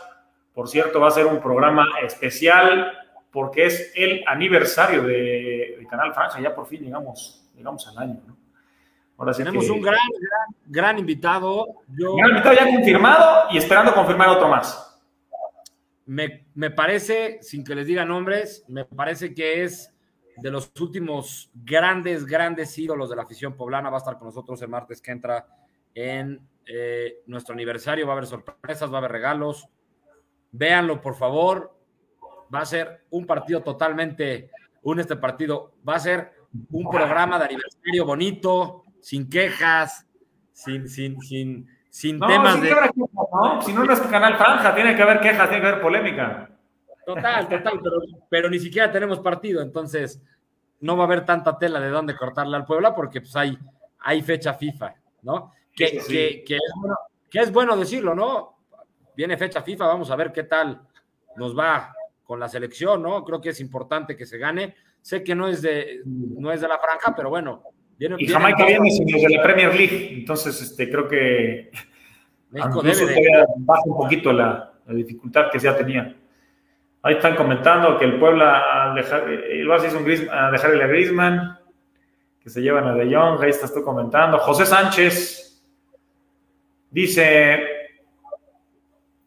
Por cierto, va a ser un programa especial porque es el aniversario de, Canal Francia. Ya por fin llegamos, llegamos al año, ¿no? Ahora tenemos un gran, gran, gran invitado. Gran invitado ya confirmado y esperando confirmar otro más. Me, parece, sin que les diga nombres, me parece que es de los últimos grandes, grandes ídolos de la afición poblana. Va a estar con nosotros el martes que entra en eh, nuestro aniversario. Va a haber sorpresas, va a haber regalos. Véanlo, por favor. Va a ser un partido totalmente, un este partido. Va a ser un programa de aniversario bonito, sin quejas, sin, sin, sin, sin temas de. Si no es Canal Franja, tiene que haber quejas, tiene que haber polémica. Total, total, pero, ni siquiera tenemos partido, entonces no va a haber tanta tela de dónde cortarle al Puebla porque pues hay, hay fecha FIFA, ¿no? Que, Que, que, es bueno, que es bueno decirlo, ¿no? Viene fecha FIFA, vamos a ver qué tal nos va con la selección, ¿no? Creo que es importante que se gane. Sé que no es de, no es de la franja, pero bueno, y Jamaica viene de la Premier League, entonces este, creo que México debe baja un poquito la, dificultad que ya tenía. Ahí están comentando que el Puebla dejar, el Barça hizo un a dejarle a Griezmann, que se llevan a De Jong, ahí estás tú comentando. José Sánchez dice,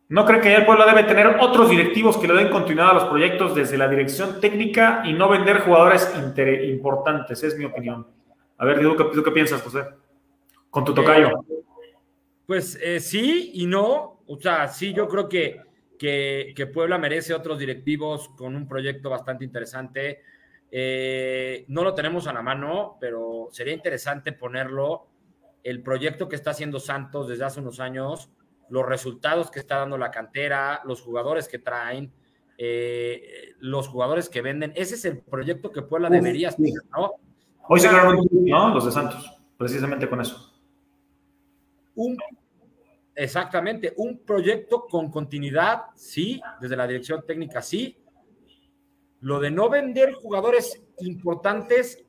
¿no cree que el Puebla debe tener otros directivos que le den continuidad a los proyectos desde la dirección técnica y no vender jugadores importantes? Es mi opinión. A ver, ¿tú qué, piensas, José? Con tu tocayo. Eh, pues eh, sí y no. O sea, sí, yo creo que, que, Puebla merece otros directivos con un proyecto bastante interesante. Eh, no lo tenemos a la mano, pero sería interesante ponerlo. El proyecto que está haciendo Santos desde hace unos años, los resultados que está dando la cantera, los jugadores que traen, los jugadores que venden. Ese es el proyecto que Puebla debería tener, ¿no? Hoy se ganaron un ¿no? Los de Santos, precisamente con eso. Un, exactamente, un proyecto con continuidad, sí, desde la dirección técnica, sí. Lo de no vender jugadores importantes,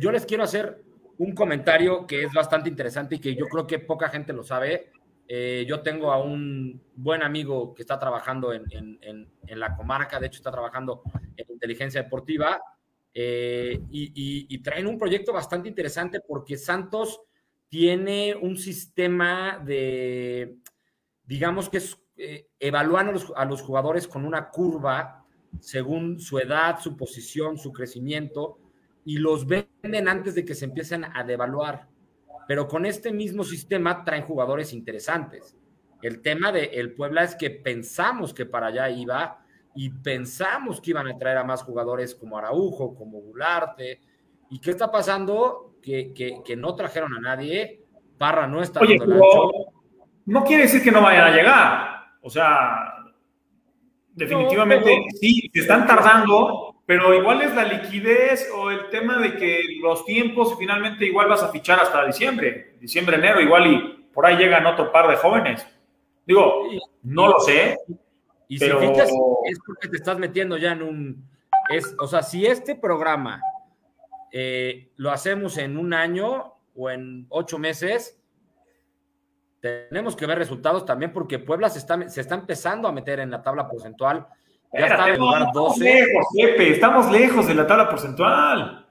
yo les quiero hacer un comentario que es bastante interesante y que yo creo que poca gente lo sabe. Eh, yo tengo a un buen amigo que está trabajando en, en, la comarca, de hecho está trabajando en inteligencia deportiva, eh, y, traen un proyecto bastante interesante porque Santos tiene un sistema de, digamos que es, eh, evalúan a los, jugadores con una curva según su edad, su posición, su crecimiento, y los venden antes de que se empiecen a devaluar. Pero con este mismo sistema traen jugadores interesantes. El tema de el Puebla es que pensamos que para allá iba, y pensamos que iban a traer a más jugadores como Araujo, como Gularte. ¿Y qué está pasando? Que, que, no trajeron a nadie. Parra no está Oye, No quiere decir que no vayan a llegar. O sea, definitivamente sí, se están tardando, pero igual es la liquidez o el tema de que los tiempos finalmente igual vas a fichar hasta diciembre, diciembre, enero, igual y por ahí llegan otro par de jóvenes. Digo, no lo sé. Y si fichas es porque te estás metiendo ya en un... Es, o sea, si este programa eh, lo hacemos en un año o en ocho meses, tenemos que ver resultados también porque Puebla se está, se está empezando a meter en la tabla porcentual. Ya está en lugar 12. Lejos, estamos lejos de la tabla porcentual.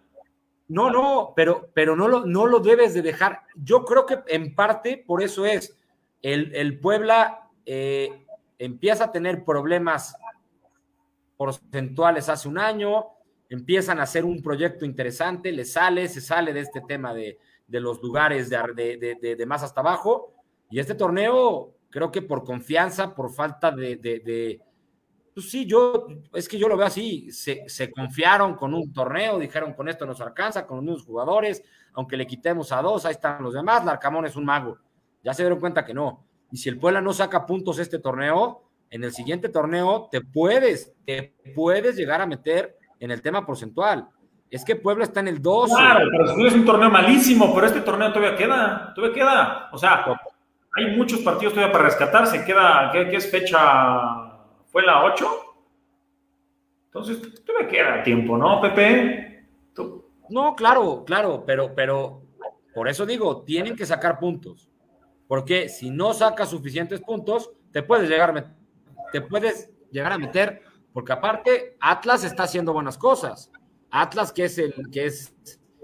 No, no, pero, pero no, lo, no lo debes de dejar. Yo creo que en parte por eso es. El, el Puebla eh, empieza a tener problemas porcentuales hace un año, empiezan a hacer un proyecto interesante, le sale, se sale de este tema de, de los lugares de, de, de, más hasta abajo, y este torneo, creo que por confianza, por falta de, pues sí, yo, es que yo lo veo así, se, se, confiaron con un torneo, dijeron con esto nos alcanza, con unos jugadores, aunque le quitemos a dos, ahí están los demás, Larcamón es un mago, ya se dieron cuenta que no, y si el Puebla no saca puntos este torneo, en el siguiente torneo te puedes, te puedes llegar a meter en el tema porcentual. Es que Puebla está en el 12. Claro, pero es un torneo malísimo, pero este torneo todavía queda, todavía queda. O sea, hay muchos partidos todavía para rescatarse. Queda, ¿qué, es fecha? ¿Fue la 8? Entonces, todavía queda tiempo, ¿no, Pepe? No, claro, claro, pero, pero por eso digo, tienen que sacar puntos. Porque si no sacas suficientes puntos, te puedes llegar a te puedes llegar a meter, porque aparte Atlas está haciendo buenas cosas. Atlas, que es el que es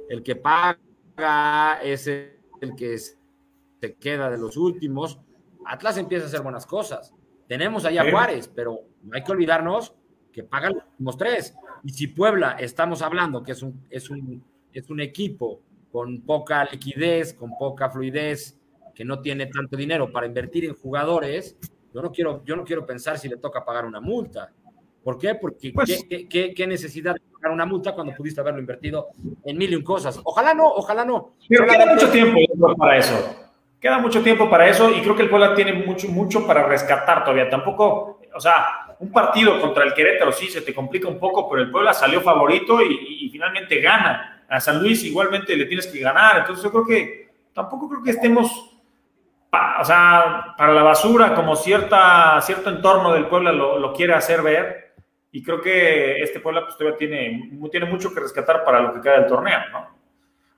el que paga, es el que se queda de los últimos. Atlas empieza a hacer buenas cosas. Tenemos allá a Juárez, pero no hay que olvidarnos que pagan los últimos tres. Y si Puebla estamos hablando que es un, es un, es un equipo con poca liquidez, con poca fluidez, que no tiene tanto dinero para invertir en jugadores, yo no quiero, yo no quiero pensar si le toca pagar una multa. ¿Por qué? Porque pues ¿qué, necesidad de pagar una multa cuando pudiste haberlo invertido en mil y un cosas? Ojalá no, ojalá no. Pero queda mucho tiempo para eso. Queda mucho tiempo para eso y creo que el Puebla tiene mucho, mucho para rescatar todavía. Tampoco, o sea, un partido contra el Querétaro sí se te complica un poco, pero el Puebla salió favorito y, y finalmente gana. A San Luis igualmente le tienes que ganar. Entonces yo creo que tampoco creo que estemos o sea, para la basura, como cierta, cierto entorno del Puebla lo, quiere hacer ver. Y creo que este Puebla pues, todavía tiene, tiene mucho que rescatar para lo que queda del torneo, ¿no?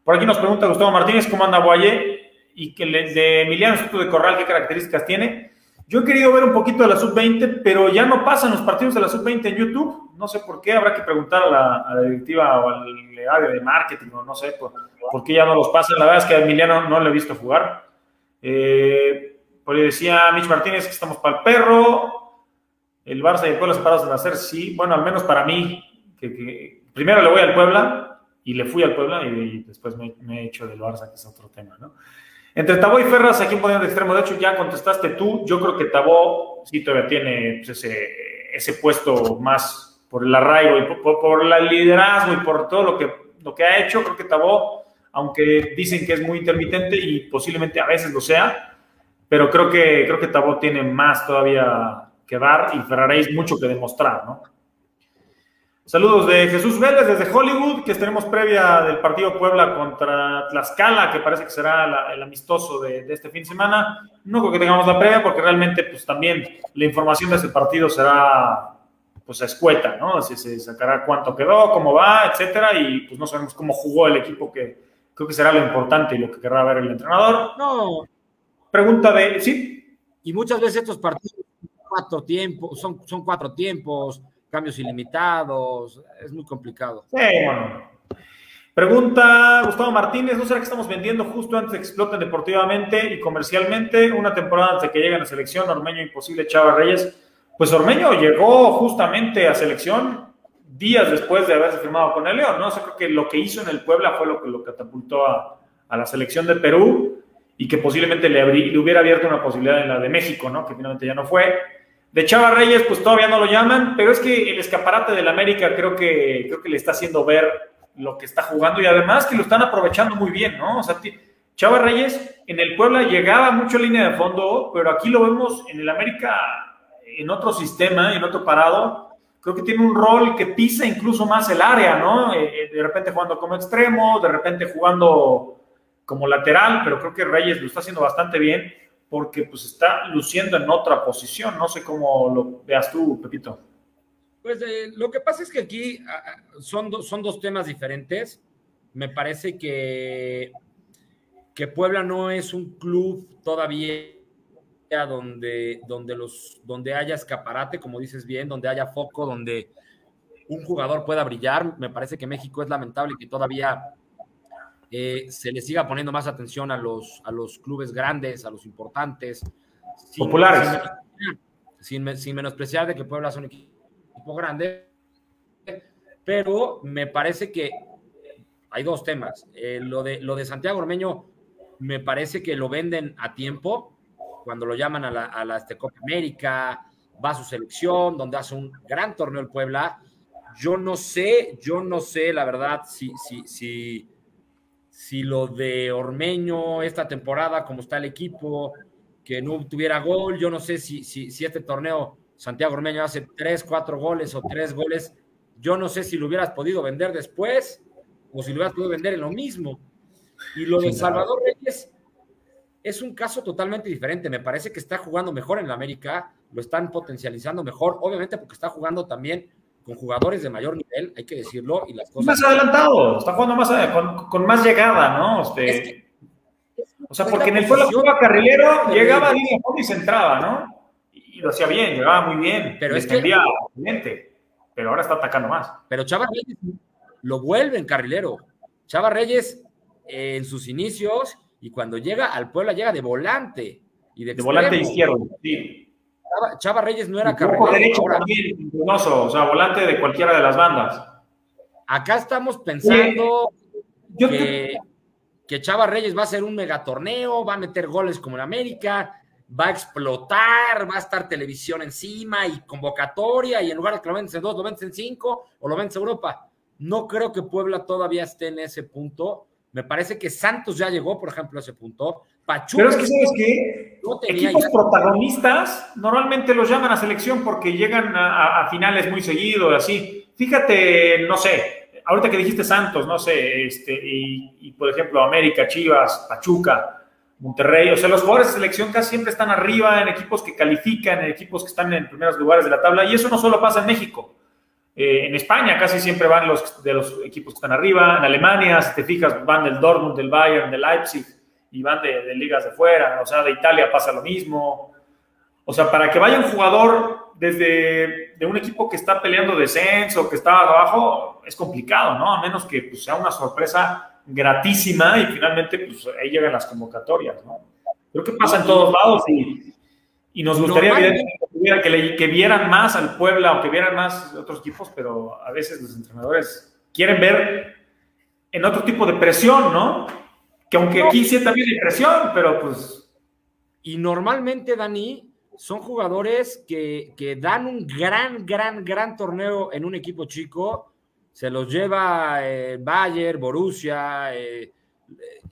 Por aquí nos pregunta Gustavo Martínez cómo anda Boye y que de Emiliano Soto de Corral, qué características tiene. Yo he querido ver un poquito de la sub-20, pero ya no pasan los partidos de la sub-20 en YouTube. No sé por qué, habrá que preguntar a la, directiva o al área de marketing o no sé por, por, qué ya no los pasan. La verdad es que a Emiliano no le he visto jugar. Eh, por decía Mitch Martínez que estamos para el perro. El Barça y el Puebla separados en hacer, sí. Bueno, al menos para mí, primero le voy al Puebla y le fui al Puebla y, después me, he hecho del Barça, que es otro tema, ¿no? Entre Tabó y Ferraz, ¿a quién de extremo? De hecho, ya contestaste tú. Yo creo que Tabó sí todavía tiene pues, ese, ese puesto más por el arraigo y por, por, el liderazgo y por todo lo que, lo que ha hecho. Creo que Tabó aunque dicen que es muy intermitente y posiblemente a veces lo sea, pero creo que, creo que Tabó tiene más todavía que dar y Ferraréis mucho que demostrar, ¿no? Saludos de Jesús Vélez desde Hollywood, que estaremos previa del partido Puebla contra Tlaxcala, que parece que será el amistoso de, este fin de semana. No creo que tengamos la previa, porque realmente pues también la información de ese partido será pues escueta, ¿no? Si se sacará cuánto quedó, cómo va, etcétera, y pues no sabemos cómo jugó el equipo que, Creo que será lo importante y lo que querrá ver el entrenador. No. Pregunta de. Sí. Y muchas veces estos partidos cuatro tiempos, son, son cuatro tiempos, cambios ilimitados, es muy complicado. Sí, bueno. Pregunta Gustavo Martínez, ¿no será que estamos vendiendo justo antes de que exploten deportivamente y comercialmente una temporada antes de que lleguen a selección? Ormeño imposible, Chava Reyes. Pues Ormeño llegó justamente a selección días después de haberse firmado con el León, ¿no? O sea, creo que lo que hizo en el Puebla fue lo que lo catapultó a, a la selección de Perú y que posiblemente le, le, hubiera abierto una posibilidad en la de México, ¿no? Que finalmente ya no fue. De Chava Reyes, pues todavía no lo llaman, pero es que el escaparate del América creo que, creo que le está haciendo ver lo que está jugando y además que lo están aprovechando muy bien, ¿no? O sea, Chava Reyes en el Puebla llegaba mucho línea de fondo, pero aquí lo vemos en el América en otro sistema, en otro parado. Creo que tiene un rol que pisa incluso más el área, ¿no? Eh, eh, de repente jugando como extremo, de repente jugando como lateral, pero creo que Reyes lo está haciendo bastante bien porque pues está luciendo en otra posición. No sé cómo lo veas tú, Pepito. Pues eh, lo que pasa es que aquí son, son dos temas diferentes. Me parece que, que Puebla no es un club todavía donde, donde, los, donde haya escaparate, como dices bien, donde haya foco, donde un jugador pueda brillar. Me parece que México es lamentable que todavía eh, se le siga poniendo más atención a los, a los clubes grandes, a los importantes. Populares. Sin, sin, menospreciar de que Puebla es un equipo grande, pero me parece que hay dos temas. Eh, lo, de, lo de Santiago Ormeño me parece que lo venden a tiempo, cuando lo llaman a la, a la este, Copa América, va a su selección, donde hace un gran torneo el Puebla. Yo no sé, yo no sé, la verdad, si, si, si, si lo de Ormeño esta temporada, como está el equipo, que no tuviera gol, yo no sé si, si, si este torneo Santiago Ormeño hace tres, cuatro goles o tres goles, yo no sé si lo hubieras podido vender después o si lo hubieras podido vender en lo mismo. Y lo de Salvador Reyes es un caso totalmente diferente. Me parece que está jugando mejor en la América, lo están potencializando mejor, obviamente porque está jugando también con jugadores de mayor nivel, hay que decirlo, y las cosas. Más adelantado, está jugando más, con, más llegada, ¿no? Este, o sea, porque en el pueblo jugaba carrilero, llegaba a línea y se entraba, ¿no? y lo hacía bien, llegaba muy bien. Pero es que. pero ahora está atacando más. Pero Chava Reyes lo vuelve en carrilero. Chava Reyes en sus inicios y cuando llega al pueblo llega de volante. Y de, volante izquierdo, sí. Chava, Reyes no era carrilero. derecho también, o sea, volante de cualquiera de las bandas. Acá estamos pensando que, que Chava Reyes va a ser un megatorneo, va a meter goles como en América, va a explotar, va a estar televisión encima y convocatoria, y en lugar de que lo vendes en dos, lo vendes en cinco o lo vendes en Europa. No creo que Puebla todavía esté en ese punto. Me parece que Santos ya llegó, por ejemplo, a ese punto. Pachuca. Pero es que, ¿sabes qué? Equipos protagonistas normalmente los llaman a selección porque llegan a, finales muy seguido, así. Fíjate, no sé, ahorita que dijiste Santos, no sé, este, y, y por ejemplo, América, Chivas, Pachuca Monterrey, o sea, los jugadores de selección casi siempre están arriba en equipos que califican, en equipos que están en primeros lugares de la tabla, y eso no solo pasa en México. Eh, en España casi siempre van los de los equipos que están arriba, en Alemania, si te fijas, van del Dortmund, del Bayern, del Leipzig, y van de, ligas de fuera, o sea, de Italia pasa lo mismo. O sea, para que vaya un jugador desde de un equipo que está peleando descenso, que está abajo, es complicado, ¿no? A menos que pues, sea una sorpresa gratísima y finalmente pues ahí llegan las convocatorias, ¿no? Creo que pasa en todos lados y, y nos gustaría que, que, vieran más al Puebla o que vieran más otros equipos, pero a veces los entrenadores quieren ver en otro tipo de presión, ¿no? Que aunque aquí sí también hay presión, pero pues... Y normalmente, Dani, son jugadores que, que dan un gran, gran, gran torneo en un equipo chico. Se los lleva eh, Bayern, Borussia, eh,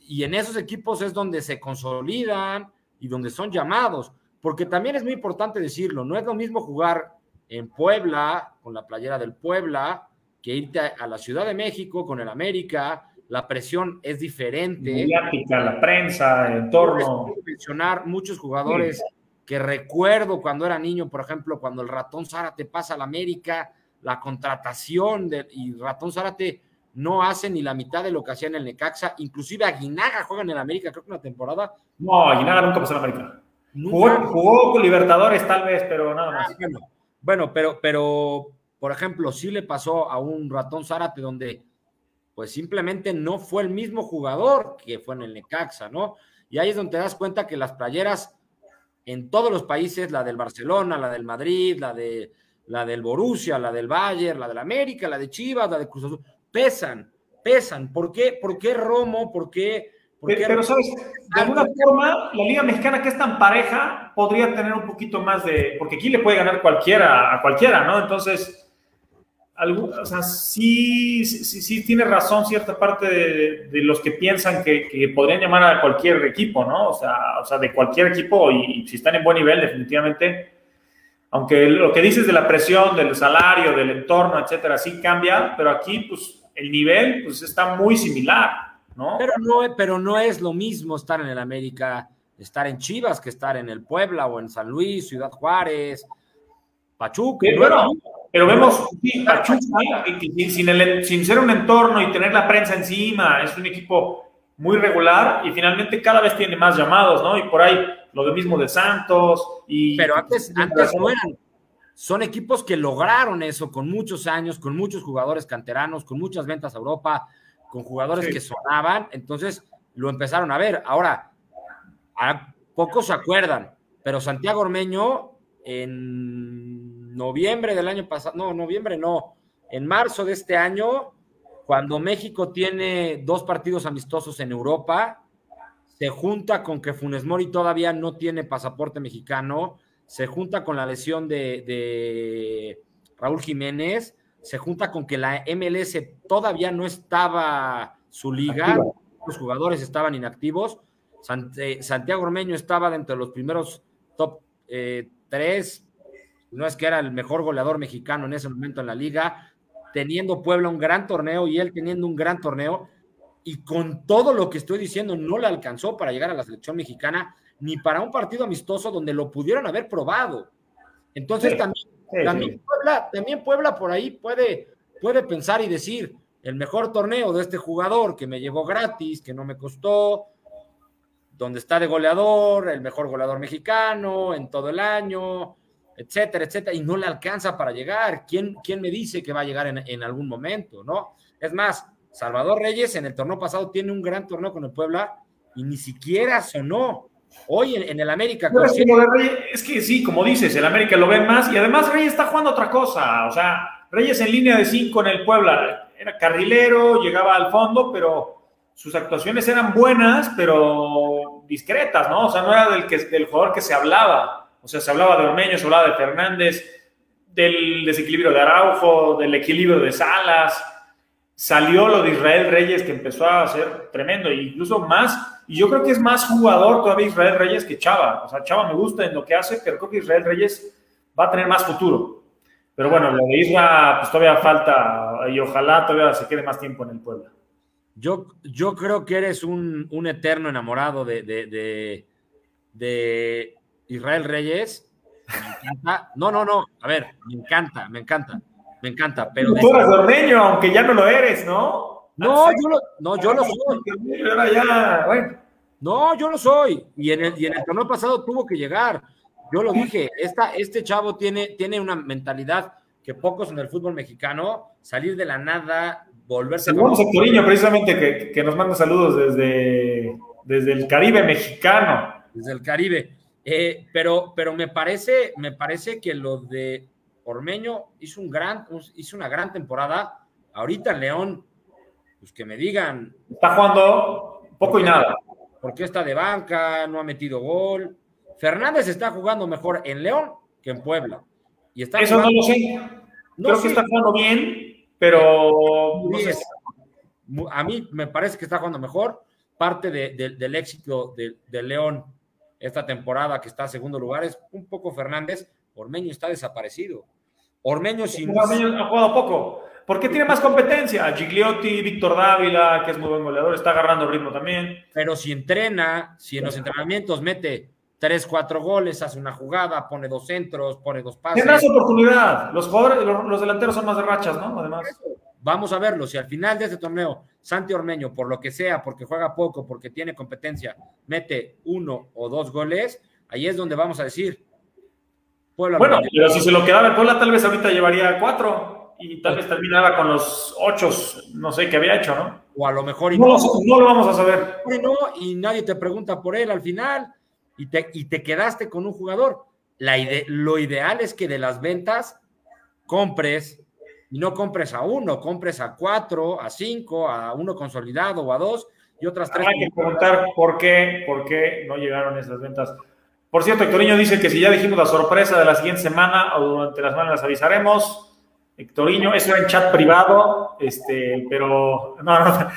y en esos equipos es donde se consolidan y donde son llamados, porque también es muy importante decirlo, no es lo mismo jugar en Puebla, con la playera del Puebla, que irte a, la Ciudad de México con el América, la presión es diferente. Mediática, la prensa, el entorno. mencionar muchos jugadores que recuerdo cuando era niño, por ejemplo, cuando el ratón te pasa a la América, la contratación de, y Ratón Zárate no hace ni la mitad de lo que hacía en el Necaxa, inclusive Aguinaga juega en el América, creo que una temporada. No, Aguinaga nunca pasó en América. Jugó, con Libertadores tal vez, pero nada más. Ah, bueno, pero, pero, por ejemplo, sí le pasó a un Ratón Zárate donde pues simplemente no fue el mismo jugador que fue en el Necaxa, ¿no? Y ahí es donde te das cuenta que las playeras en todos los países, la del Barcelona, la del Madrid, la de la del Borussia, la del Bayern, la del América, la de Chivas, la de Cruz Azul, pesan, pesan. ¿Por qué? ¿Por qué Romo? ¿Por qué, Pero, ¿sabes? De alguna forma, la Liga Mexicana, que es tan pareja, podría tener un poquito más de. Porque aquí le puede ganar cualquiera a cualquiera, ¿no? Entonces o sea, sí, sí, sí, tiene razón cierta parte de, los que piensan que, podrían llamar a cualquier equipo, ¿no? O sea, o sea de cualquier equipo y, si están en buen nivel, definitivamente, aunque lo que dices de la presión, del salario, del entorno, etcétera, sí cambia, pero aquí, pues, el nivel, pues, está muy similar, ¿no? Pero no, pero no es lo mismo estar en el América, estar en Chivas, que estar en el Puebla o en San Luis, Ciudad Juárez, Pachuca. Pero vemos, Pachuca, sin, sin ser un entorno y tener la prensa encima, es un equipo muy regular y finalmente cada vez tiene más llamados, ¿no? Y por ahí lo mismo de Santos. Y, Pero antes, antes no eran. Son equipos que lograron eso con muchos años, con muchos jugadores canteranos, con muchas ventas a Europa, con jugadores que sonaban. Entonces lo empezaron a ver. Ahora, a pocos se acuerdan, pero Santiago Ormeño en noviembre del año pasado, no, noviembre no, en marzo de este año, cuando México tiene dos partidos amistosos en Europa, se junta con que Funes Mori todavía no tiene pasaporte mexicano, se junta con la lesión de, Raúl Jiménez, se junta con que la MLS todavía no estaba su liga, los jugadores estaban inactivos, eh, Santiago Ormeño estaba dentro de los primeros top eh, tres, no es que era el mejor goleador mexicano en ese momento en la liga, teniendo Puebla un gran torneo y él teniendo un gran torneo, y con todo lo que estoy diciendo, no le alcanzó para llegar a la selección mexicana, ni para un partido amistoso donde lo pudieron haber probado. Entonces también, también, Puebla, también Puebla por ahí puede, puede pensar y decir, el mejor torneo de este jugador que me llevó gratis, que no me costó, donde está de goleador, el mejor goleador mexicano en todo el año, etcétera, etcétera, y no le alcanza para llegar. ¿Quién, quién me dice que va a llegar en, algún momento, no? Es más, Salvador Reyes en el torneo pasado tiene un gran torneo con el Puebla y ni siquiera sonó. Hoy en, el América. es que sí, como dices, el América lo ven más y además Reyes está jugando otra cosa. O sea, Reyes en línea de cinco en el Puebla era carrilero, llegaba al fondo, pero sus actuaciones eran buenas, pero discretas, ¿no? O sea, no era del, que, del jugador que se hablaba. O sea, se hablaba de Ormeño, se hablaba de Fernández, del desequilibrio de Araujo, del equilibrio de Salas. Salió lo de Israel Reyes, que empezó a ser tremendo, e incluso más. Y yo creo que es más jugador todavía Israel Reyes que Chava. O sea, Chava me gusta en lo que hace, pero creo que Israel Reyes va a tener más futuro. Pero bueno, lo de Isra, pues todavía falta y ojalá todavía se quede más tiempo en el pueblo. Yo, yo creo que eres un, eterno enamorado de, de, de Israel Reyes. Me encanta. No, no, no. A ver, me encanta, me encanta, me encanta. Pero Tú eres ordeño, aunque ya no lo eres, ¿no? No, yo lo, no, yo lo soy. No, yo lo soy. Y en el, y en el torneo pasado tuvo que llegar. Yo lo dije, esta, este chavo tiene, tiene una mentalidad que pocos en el fútbol mexicano, salir de la nada, volverse. Saludos a Coriño, precisamente, que, que, nos manda saludos desde, desde el Caribe mexicano. Desde el Caribe. Eh, pero, pero me parece, me parece que lo de Ormeño hizo un gran, hizo una gran temporada. Ahorita León, pues que me digan. Está jugando poco y nada. Porque está de banca, no ha metido gol. Fernández está jugando mejor en León que en Puebla. Y está Eso no lo sé. Creo que está jugando bien, pero a mí me parece que está jugando mejor. Parte del éxito de León esta temporada que está a segundo lugar es un poco Fernández. Ormeño está desaparecido. Ormeño sin. Ormeño ha jugado poco. ¿Por qué tiene más competencia? Gigliotti, Víctor Dávila, que es muy buen goleador, está agarrando ritmo también. Pero si entrena, si en los entrenamientos mete tres, cuatro goles, hace una jugada, pone dos centros, pone dos pases. Tendrás oportunidad. Los jugadores, los, delanteros son más de rachas, ¿no? Además. Vamos a verlo. Si al final de este torneo, Santi Ormeño, por lo que sea, porque juega poco, porque tiene competencia, mete uno o dos goles, ahí es donde vamos a decir. bueno, pero si se lo quedaba el Puebla, tal vez ahorita llevaría cuatro y tal vez terminaba con los ocho, no sé qué había hecho, ¿no? O a lo mejor. Y no, no, lo vamos a saber. No, y nadie te pregunta por él al final y te, y te quedaste con un jugador. La lo ideal es que de las ventas compres y no compres a uno, compres a cuatro, a cinco, a uno consolidado o a dos, y otras tres. Hay que preguntar por qué, por qué no llegaron esas ventas. Por cierto, Hectorinho dice que si ya dijimos la sorpresa de la siguiente semana o durante las semanas las avisaremos. Hectorinho, eso era en chat privado, este, pero no, no,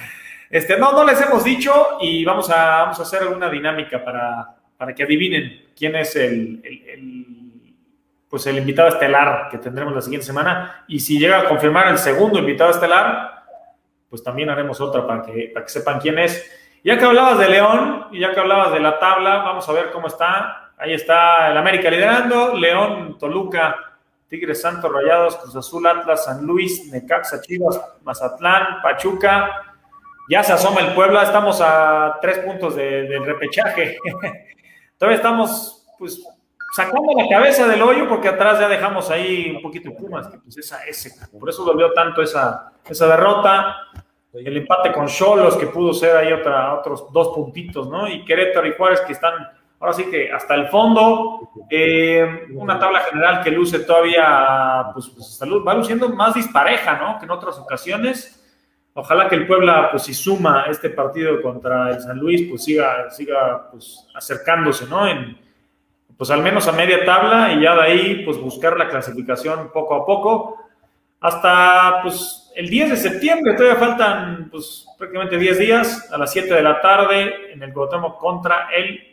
este, no, no les hemos dicho y vamos a, vamos a hacer alguna dinámica para, para que adivinen quién es el, el, pues el invitado estelar que tendremos la siguiente semana. Y si llega a confirmar el segundo invitado estelar, pues también haremos otra para que, para que sepan quién es. Ya que hablabas de León y ya que hablabas de la tabla, vamos a ver cómo está. Ahí está el América liderando, León, Toluca, Tigres Santos, Rayados, Cruz Azul, Atlas, San Luis, Necaxa, Chivas, Mazatlán, Pachuca. Ya se asoma el Puebla, estamos a tres puntos del repechaje. Todavía estamos, pues, sacando la cabeza del hoyo porque atrás ya dejamos ahí un poquito de Pumas, que pues esa, ese, por eso dolió tanto esa, esa derrota. El empate con Cholos, que pudo ser ahí otra, otros dos puntitos, ¿no? Y Querétaro y Juárez, que están ahora sí que hasta el fondo. Eh, una tabla general que luce todavía, pues, pues va luciendo más dispareja, ¿no? Que en otras ocasiones. Ojalá que el Puebla, pues si suma este partido contra el San Luis, pues siga, siga pues, acercándose, ¿no? En, pues al menos a media tabla y ya de ahí, pues buscar la clasificación poco a poco. Hasta, pues, el 10 de septiembre, todavía faltan, pues, prácticamente 10 días, a las 7 de la tarde, en el Cuauhtémoc contra el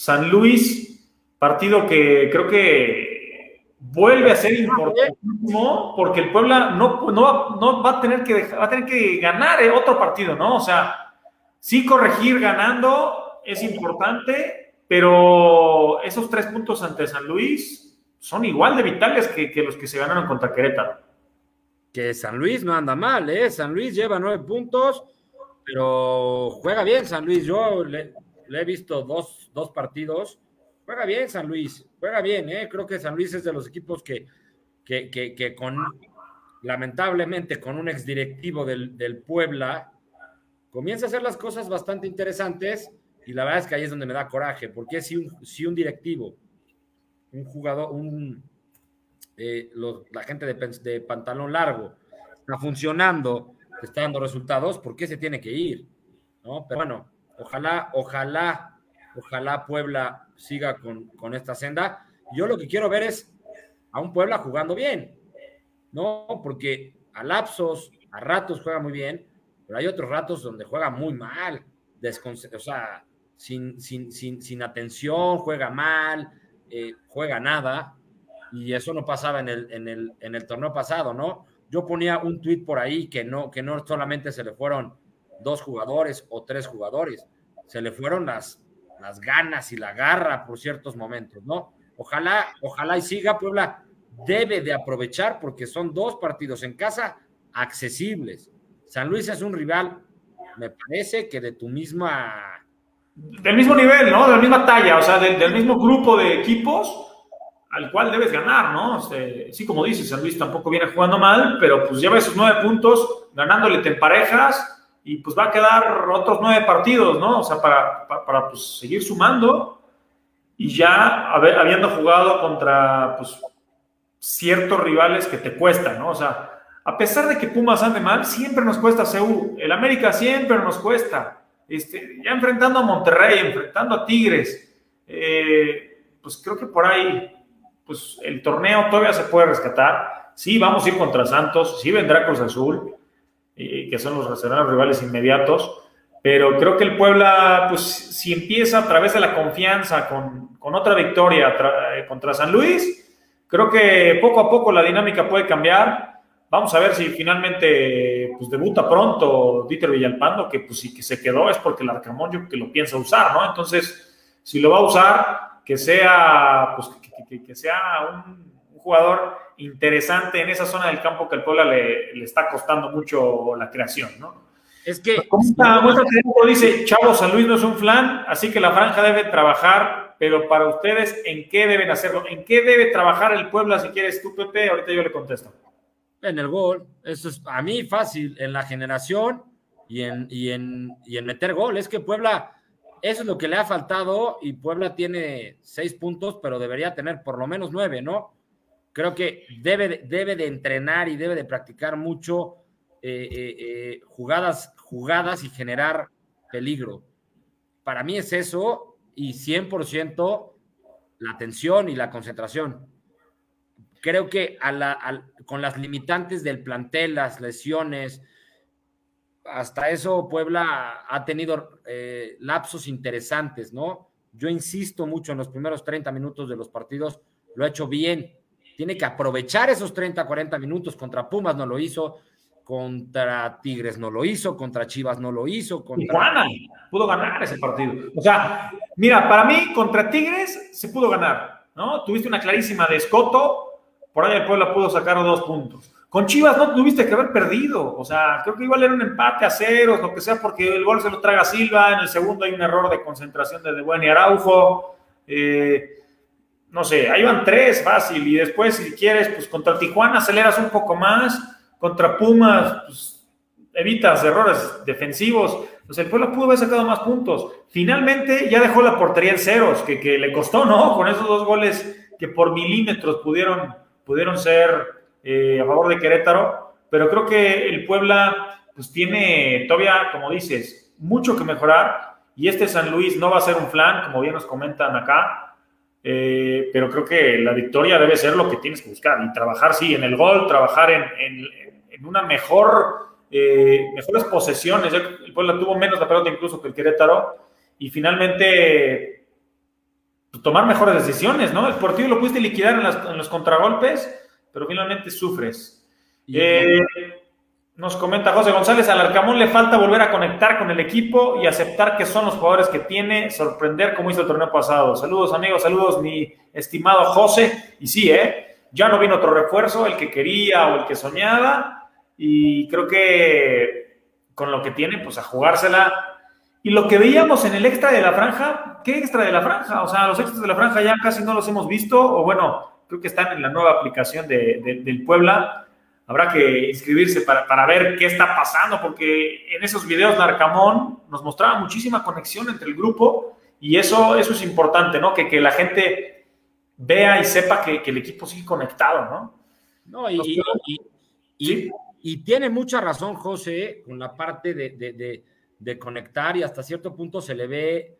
San Luis, partido que creo que vuelve a ser importantísimo porque el Puebla no, no, va a tener que va a tener que ganar eh, otro partido, ¿no? O sea, sí corregir ganando es importante, pero esos tres puntos ante San Luis son igual de vitales que, los que se ganaron contra Querétaro. Que San Luis no anda mal, ¿eh? San Luis lleva nueve puntos, pero juega bien San Luis. Yo le, le he visto dos, dos, partidos. Juega bien San Luis, juega bien, ¿eh? Creo que San Luis es de los equipos que, que, que, con, lamentablemente, con un exdirectivo del, del Puebla, comienza a hacer las cosas bastante interesantes y la verdad es que ahí es donde me da coraje, porque si un, si un directivo, un jugador, un, eh, la gente de, de, pantalón largo está funcionando, está dando resultados, ¿por qué se tiene que ir? ¿No? Pero bueno, Ojalá, ojalá, ojalá Puebla siga con, esta senda. Yo lo que quiero ver es a un Puebla jugando bien, ¿no? Porque a lapsos, a ratos juega muy bien, pero hay otros ratos donde juega muy mal, o sea, sin, sin, atención, juega mal, eh, juega nada, y eso no pasaba en el, en el, en el torneo pasado, ¿no? Yo ponía un tuit por ahí que no, que no solamente se le fueron dos jugadores o tres jugadores. Se le fueron las, las ganas y la garra por ciertos momentos, ¿no? Ojalá, ojalá y siga Puebla. Debe de aprovechar porque son dos partidos en casa accesibles. San Luis es un rival, me parece que de tu misma... Del mismo nivel, ¿no? De la misma talla, o sea, del mismo grupo de equipos al cual debes ganar, ¿no? Este, sí, como dices, San Luis tampoco viene jugando mal, pero pues lleva esos nueve puntos, ganándole te emparejas y pues va a quedar otros nueve partidos, ¿no? O sea, para, para, pues, seguir sumando y ya habiendo jugado contra pues, ciertos rivales que te cuestan, ¿no? O sea, a pesar de que Pumas ande mal, siempre nos cuesta CU. El América siempre nos cuesta. Este, ya enfrentando a Monterrey, enfrentando a Tigres, eh, pues creo que por ahí, pues el torneo todavía se puede rescatar. Sí, vamos a ir contra Santos, sí vendrá Cruz Azul, que son los rivales inmediatos. Pero creo que el Puebla, pues si empieza a través de la confianza con, con otra victoria eh, contra San Luis, creo que poco a poco la dinámica puede cambiar. Vamos a ver si finalmente pues, debuta pronto Dieter Villalpando, que pues si que se quedó es porque el Arcamón yo que lo piensa usar, ¿no? Entonces, si lo va a usar, que sea, pues, que, que sea un, jugador interesante en esa zona del campo que el Puebla le, le está costando mucho la creación, ¿no? Es que. Como dice, Chavo San Luis no es un flan, así que la franja debe trabajar, pero para ustedes, ¿en qué deben hacerlo? ¿En qué debe trabajar el Puebla si quieres tú, Pepe? Ahorita yo le contesto. En el gol. Eso es a mí fácil, en la generación y en, y en, y en meter gol. Es que Puebla, eso es lo que le ha faltado y Puebla tiene seis puntos, pero debería tener por lo menos nueve, ¿no? Creo que debe, debe de entrenar y debe de practicar mucho eh, eh, eh, jugadas, jugadas y generar peligro. Para mí es eso y 100% la atención y la concentración. Creo que con las limitantes del plantel, las lesiones, hasta eso Puebla ha tenido lapsos interesantes, ¿no? Yo insisto mucho en los primeros 30 minutos de los partidos, lo ha hecho bien. Tiene que aprovechar esos 30, 40 minutos. Contra Pumas no lo hizo, contra Tigres no lo hizo, contra Chivas no lo hizo. Contra... Tijuana pudo ganar ese partido. O sea, mira, para mí contra Tigres se pudo ganar, ¿no? Tuviste una clarísima de Escoto, por ahí el Puebla pudo sacar dos puntos. Con Chivas no tuviste que haber perdido. O sea, creo que igual era un empate a ceros, lo que sea, porque el gol se lo traga Silva. En el segundo hay un error de concentración de De Buen y Araujo. Eh, no sé, ahí van tres fácil. Y después, si quieres, pues contra Tijuana aceleras un poco más. Contra Pumas, pues evitas errores defensivos. Pues el Puebla pudo haber sacado más puntos. Finalmente ya dejó la portería en ceros, que, que le costó, ¿no? Con esos dos goles que por milímetros pudieron, pudieron ser eh, a favor de Querétaro, pero creo que el Puebla pues tiene todavía, como dices, mucho que mejorar y este San Luis no va a ser un flan, como bien nos comentan acá, eh, pero creo que la victoria debe ser lo que tienes que buscar y trabajar, sí, en el gol, trabajar en, una mejor, eh, mejores posesiones. El Puebla tuvo menos la pelota incluso que el Querétaro y finalmente pues, tomar mejores decisiones, ¿no? El partido lo pudiste liquidar en, en los contragolpes pero finalmente sufres. Eh, nos comenta José González, al Arcamón le falta volver a conectar con el equipo y aceptar que son los jugadores que tiene, sorprender como hizo el torneo pasado. Saludos amigos, saludos mi estimado José. Y sí, ¿eh? ya no vino otro refuerzo, el que quería o el que soñaba, y creo que con lo que tiene, pues a jugársela. Y lo que veíamos en el extra de la franja, ¿qué extra de la franja? O sea, los extras de la franja ya casi no los hemos visto, o bueno, creo que están en la nueva aplicación de, del Puebla. Habrá que inscribirse para, para, ver qué está pasando, porque en esos videos Narcamón nos mostraba muchísima conexión entre el grupo y eso, eso es importante, ¿no? Que, que la gente vea y sepa que, que, el equipo sigue conectado, ¿no? No, y, y, y, tiene mucha razón José con la parte de, de, de, conectar y hasta cierto punto se le ve,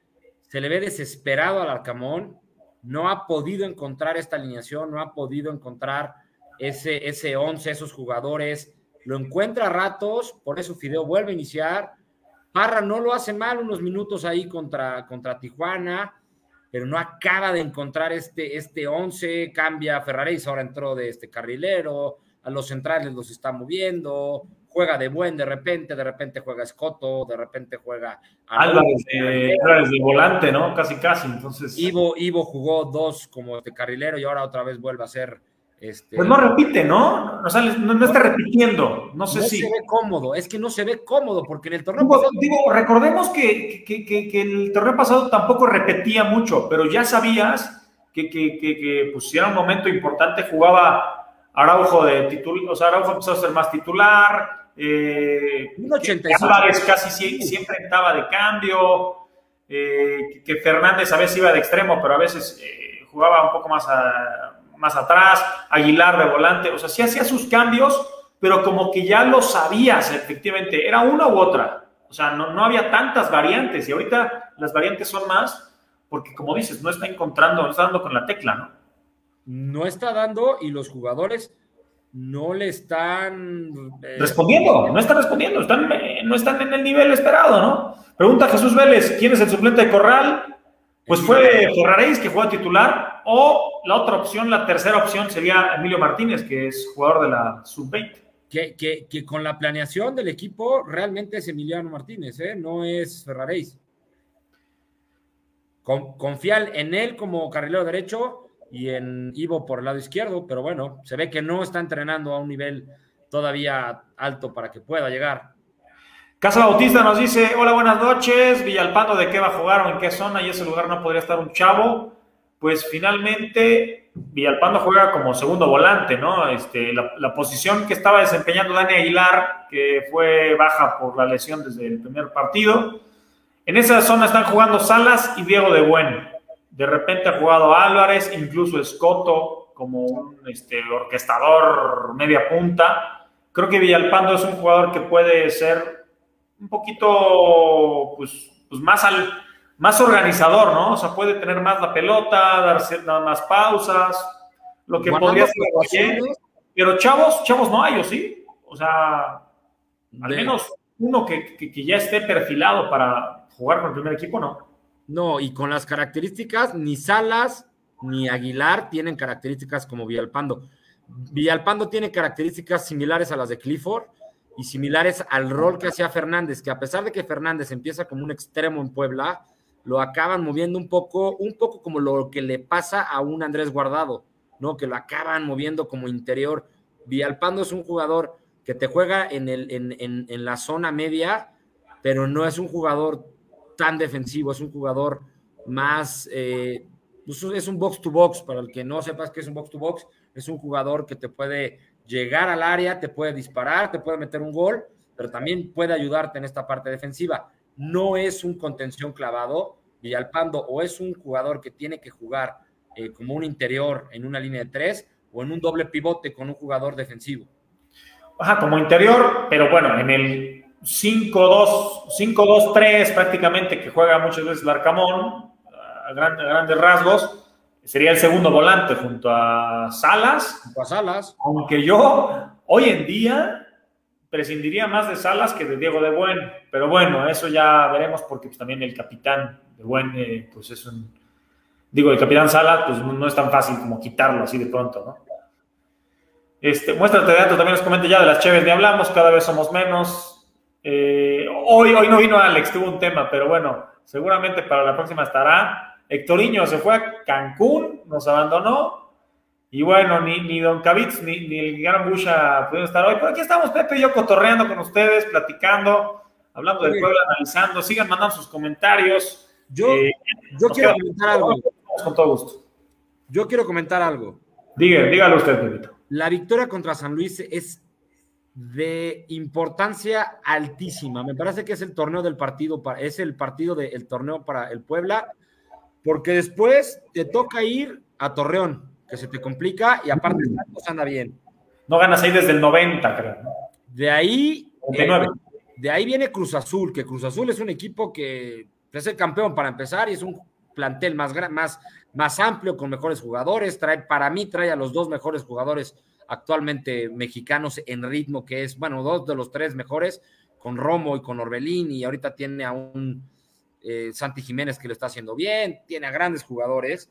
se le ve desesperado al Arcamón no ha podido encontrar esta alineación, no ha podido encontrar ese, ese 11, esos jugadores. Lo encuentra a ratos, por eso Fideo vuelve a iniciar. Parra no lo hace mal unos minutos ahí contra, contra Tijuana, pero no acaba de encontrar este, este 11. Cambia Ferraréis, ahora entró de este carrilero, a los centrales los está moviendo, juega de buen de repente, de repente juega Escoto, de repente juega Álvarez de, volante, ¿no? Casi, casi. Entonces. Ivo, Ivo jugó dos como de carrilero y ahora otra vez vuelve a ser. Este... Pues no repite, ¿no? O sea, no, está repitiendo. No sé si. No se ve cómodo, es que no se ve cómodo, porque en el torneo digo, pasado. Digo, recordemos que, que, que, el torneo pasado tampoco repetía mucho, pero ya sabías que, que, pues, si era un momento importante, jugaba Araujo de titular, o sea, Araujo empezó a ser más titular, eh, Álvarez casi siempre estaba de cambio, eh, que Fernández a veces iba de extremo, pero a veces eh, jugaba un poco más, más atrás, Aguilar de volante, o sea, sí hacía sus cambios, pero como que ya lo sabías, efectivamente, era una u otra, o sea, no, no había tantas variantes y ahorita las variantes son más porque como dices, no está encontrando, no está dando con la tecla, ¿no? No está dando y los jugadores no le están eh, respondiendo, no están respondiendo, están, eh, no están en el nivel esperado, ¿no? Pregunta Jesús Vélez, ¿quién es el suplente de Corral? Pues fue Ferraréis que juega titular, o la otra opción, la tercera opción sería Emilio Martínez, que es jugador de la sub-20. Que, que, con la planeación del equipo realmente es Emiliano Martínez, ¿eh? no es Ferraréis. Con, confiar en él como carrilero derecho y en Ivo por el lado izquierdo, pero bueno, se ve que no está entrenando a un nivel todavía alto para que pueda llegar. Casa Bautista nos dice, hola, buenas noches, Villalpando, ¿de qué va a jugar o en qué zona? Y ese lugar no podría estar un chavo. Pues finalmente Villalpando juega como segundo volante, ¿no? Este, la, posición que estaba desempeñando Dani Aguilar, que fue baja por la lesión desde el primer partido. En esa zona están jugando Salas y Diego de Buen. De repente ha jugado Álvarez, incluso Escoto como un este, orquestador media punta. Creo que Villalpando es un jugador que puede ser un poquito pues, pues más al más organizador, ¿no? O sea, puede tener más la pelota, darse más pausas, lo que podría ser pero chavos, chavos no hay, ¿o sí? O sea, al menos uno que, que, ya esté perfilado para jugar con el primer equipo, ¿no? No, y con las características, ni Salas ni Aguilar tienen características como Villalpando. Villalpando tiene características similares a las de Clifford y similares al rol que hacía Fernández, que a pesar de que Fernández empieza como un extremo en Puebla, lo acaban moviendo un poco, un poco como lo que le pasa a un Andrés Guardado, ¿no? Que lo acaban moviendo como interior. Villalpando es un jugador que te juega en, la zona media, pero no es un jugador tan defensivo, es un jugador más, eh, pues es un box to box, para el que no sepas que es un box to box, es un jugador que te puede llegar al área, te puede disparar, te puede meter un gol, pero también puede ayudarte en esta parte defensiva no es un contención clavado. Villalpando o es un jugador que tiene que jugar eh, como un interior en una línea de tres o en un doble pivote con un jugador defensivo. Ajá, como interior, pero bueno, en el 5-2-3 prácticamente que juega muchas veces el Arcamón, a grandes rasgos, sería el segundo volante junto a Salas. Junto a Salas. Aunque yo hoy en día prescindiría más de Salas que de Diego de Buen, pero bueno, eso ya veremos porque pues, también el capitán de Buen, eh, pues es un, digo, el capitán Salas, pues no, es tan fácil como quitarlo así de pronto, ¿no? Este, muéstrate de datos, también nos comenta ya de las Cheves, ni hablamos, cada vez somos menos. Eh, hoy, hoy no vino Alex, tuvo un tema, pero bueno, seguramente para la próxima estará. Hectoriño se fue a Cancún, nos abandonó, y bueno, ni, ni Don Cavitz ni, ni el gran Busha pudieron estar hoy, pero aquí estamos Pepe y yo cotorreando con ustedes, platicando, hablando del pueblo, analizando. Sigan mandando sus comentarios. Yo, eh, yo quiero comentar algo. Con todo gusto. Yo quiero comentar algo. Dígalo, dígalo usted, Pepito. La victoria contra San Luis es de importancia altísima. Me parece que es el torneo del partido, es el partido del torneo para el Puebla, porque después te toca ir a Torreón que se te complica y aparte Santos anda bien. No ganas ahí desde el 90, creo. De ahí, eh, de ahí viene Cruz Azul, que Cruz Azul es un equipo que es el campeón para empezar y es un plantel más, más, más amplio, con mejores jugadores. Trae, para mí, trae a los dos mejores jugadores actualmente mexicanos en ritmo, que es, bueno, dos de los tres mejores, con Romo y con Orbelín, y ahorita tiene a un eh, Santi Jiménez que lo está haciendo bien, tiene a grandes jugadores.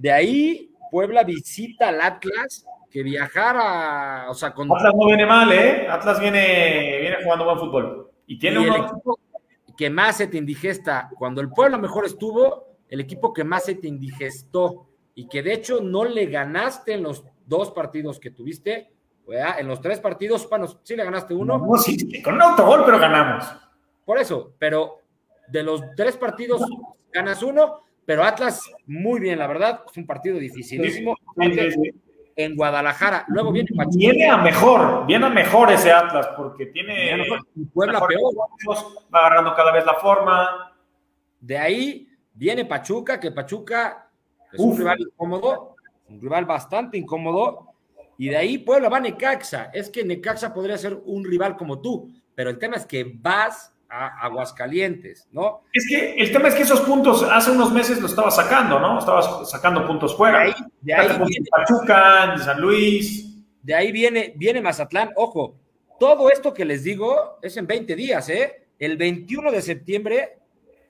De ahí Puebla visita al Atlas, que viajara, o sea, con... Atlas no viene mal, ¿eh? Atlas viene, viene jugando buen fútbol. Y tiene el equipo que más se te indigesta. Cuando el Puebla mejor estuvo, el equipo que más se te indigestó y que de hecho no le ganaste en los dos partidos que tuviste, en los tres partidos, bueno, sí le ganaste uno. No, sí, con un autogol, pero ganamos. Por eso, pero de los tres partidos ganas uno pero Atlas, muy bien, la verdad, es un partido dificilísimo. en Guadalajara. Luego viene Pachuca. Viene a mejor, viene a mejor ese Atlas, porque tiene. Puebla peor. Va agarrando cada vez la forma. De ahí viene Pachuca, que Pachuca es un rival incómodo, un rival bastante incómodo. Y de ahí Puebla va a Necaxa. Es que Necaxa podría ser un rival como tú, pero el tema es que vas a Aguascalientes, ¿no? Es que el tema es que esos puntos hace unos meses lo estaba sacando, ¿no? Estaba sacando puntos fuera. De ahí, viene, Pachuca, de San Luis. De ahí viene, viene Mazatlán. Ojo, todo esto que les digo es en 20 días, ¿eh? El 21 de septiembre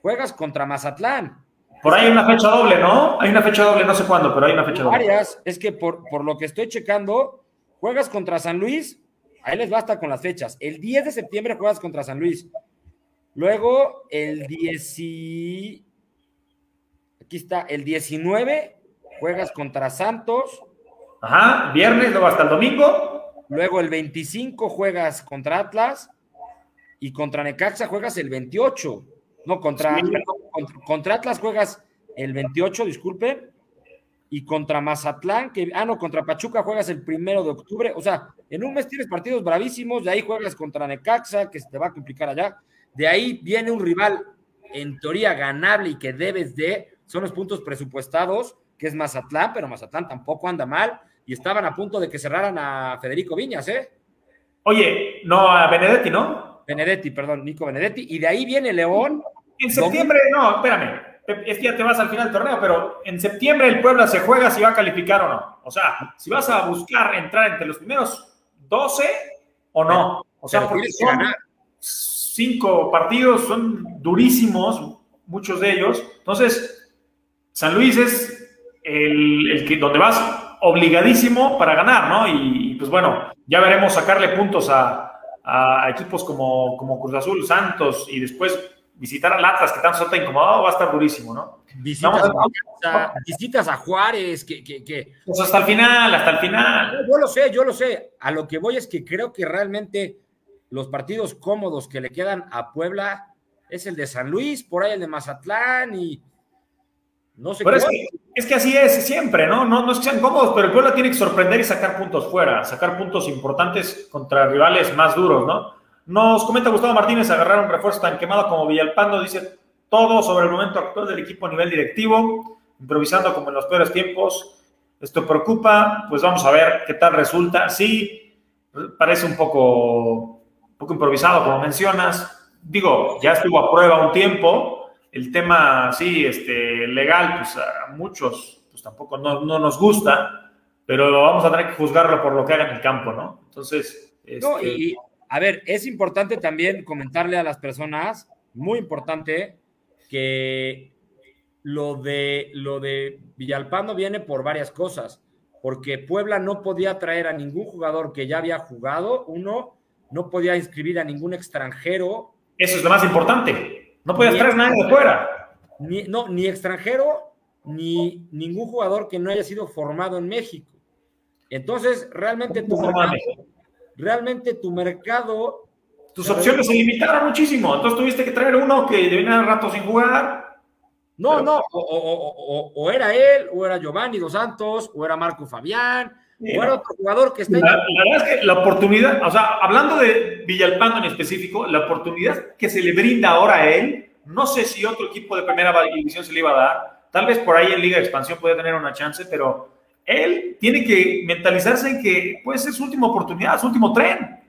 juegas contra Mazatlán. Por ahí hay una fecha doble, ¿no? Hay una fecha doble, no sé cuándo, pero hay una fecha doble. Varias, es que por, por lo que estoy checando, juegas contra San Luis, ahí les basta con las fechas. El 10 de septiembre juegas contra San Luis. Luego, el 10. Aquí está, el 19 juegas contra Santos. Ajá, viernes, luego hasta el domingo. Luego el 25 juegas contra Atlas y contra Necaxa juegas el 28. No, contra, contra, Atlas juegas el 28, disculpe. Y contra Mazatlán, que, ah, no, contra Pachuca juegas el primero de octubre. O sea, en un mes tienes partidos bravísimos, de ahí juegas contra Necaxa, que se te va a complicar allá. De ahí viene un rival en teoría ganable y que debes de, son los puntos presupuestados, que es Mazatlán, pero Mazatlán tampoco anda mal y estaban a punto de que cerraran a Federico Viñas, ¿eh? Oye, no a Benedetti, ¿no? Benedetti, perdón, Nico Benedetti, y de ahí viene León. En septiembre, no, espérame, es que ya te vas al final del torneo, pero en septiembre el Puebla se juega si va a calificar o no. O sea, si vas a buscar entrar entre los primeros 12 o no. O sea, porque son cinco partidos, son durísimos, muchos de ellos. Entonces, San Luis es el, que, donde vas obligadísimo para ganar, ¿no? Y, pues bueno, ya veremos sacarle puntos a, equipos como, como Cruz Azul, Santos y después visitar al Atlas, que tanto se está incomodado, va a estar durísimo, ¿no? Visitas, a, visitas a Juárez, que, que, Pues hasta el final, hasta el final. Yo lo sé, yo lo sé. A lo que voy es que creo que realmente los partidos cómodos que le quedan a Puebla es el de San Luis, por ahí el de Mazatlán y no sé. Pero es que, es que, así es siempre, ¿no? ¿no? No es que sean cómodos, pero el Puebla tiene que sorprender y sacar puntos fuera, sacar puntos importantes contra rivales más duros, ¿no? Nos comenta Gustavo Martínez, agarrar un refuerzo tan quemado como Villalpando, dice todo sobre el momento actual del equipo a nivel directivo, improvisando como en los peores tiempos. Esto preocupa, pues vamos a ver qué tal resulta. Sí, parece un poco, poco improvisado, como mencionas. Digo, ya estuvo a prueba un tiempo. El tema, sí, este, legal, pues a muchos pues tampoco no, no nos gusta, pero vamos a tener que juzgarlo por lo que haga en el campo, ¿no? Entonces... No, este, y, a ver, es importante también comentarle a las personas, muy importante, que lo de, lo de Villalpando viene por varias cosas, porque Puebla no podía traer a ningún jugador que ya había jugado, uno, no podía inscribir a ningún extranjero. Eso es lo más importante, no podías traer nadie de fuera. Ni, no, ni extranjero, ni ningún jugador que no haya sido formado en México. Entonces, realmente tu realmente tu mercado... Tus opciones se limitaron muchísimo, entonces tuviste que traer uno que venía rato sin jugar. No, no, o, era él, o era Giovanni Dos Santos, o era Marco Fabián, era otro jugador que está... La, la, verdad es que la oportunidad, o sea, hablando de Villalpando en específico, la oportunidad que se le brinda ahora a él, no sé si otro equipo de primera división se le iba a dar, tal vez por ahí en Liga de Expansión puede tener una chance, pero él tiene que mentalizarse en que puede ser su última oportunidad, su último tren.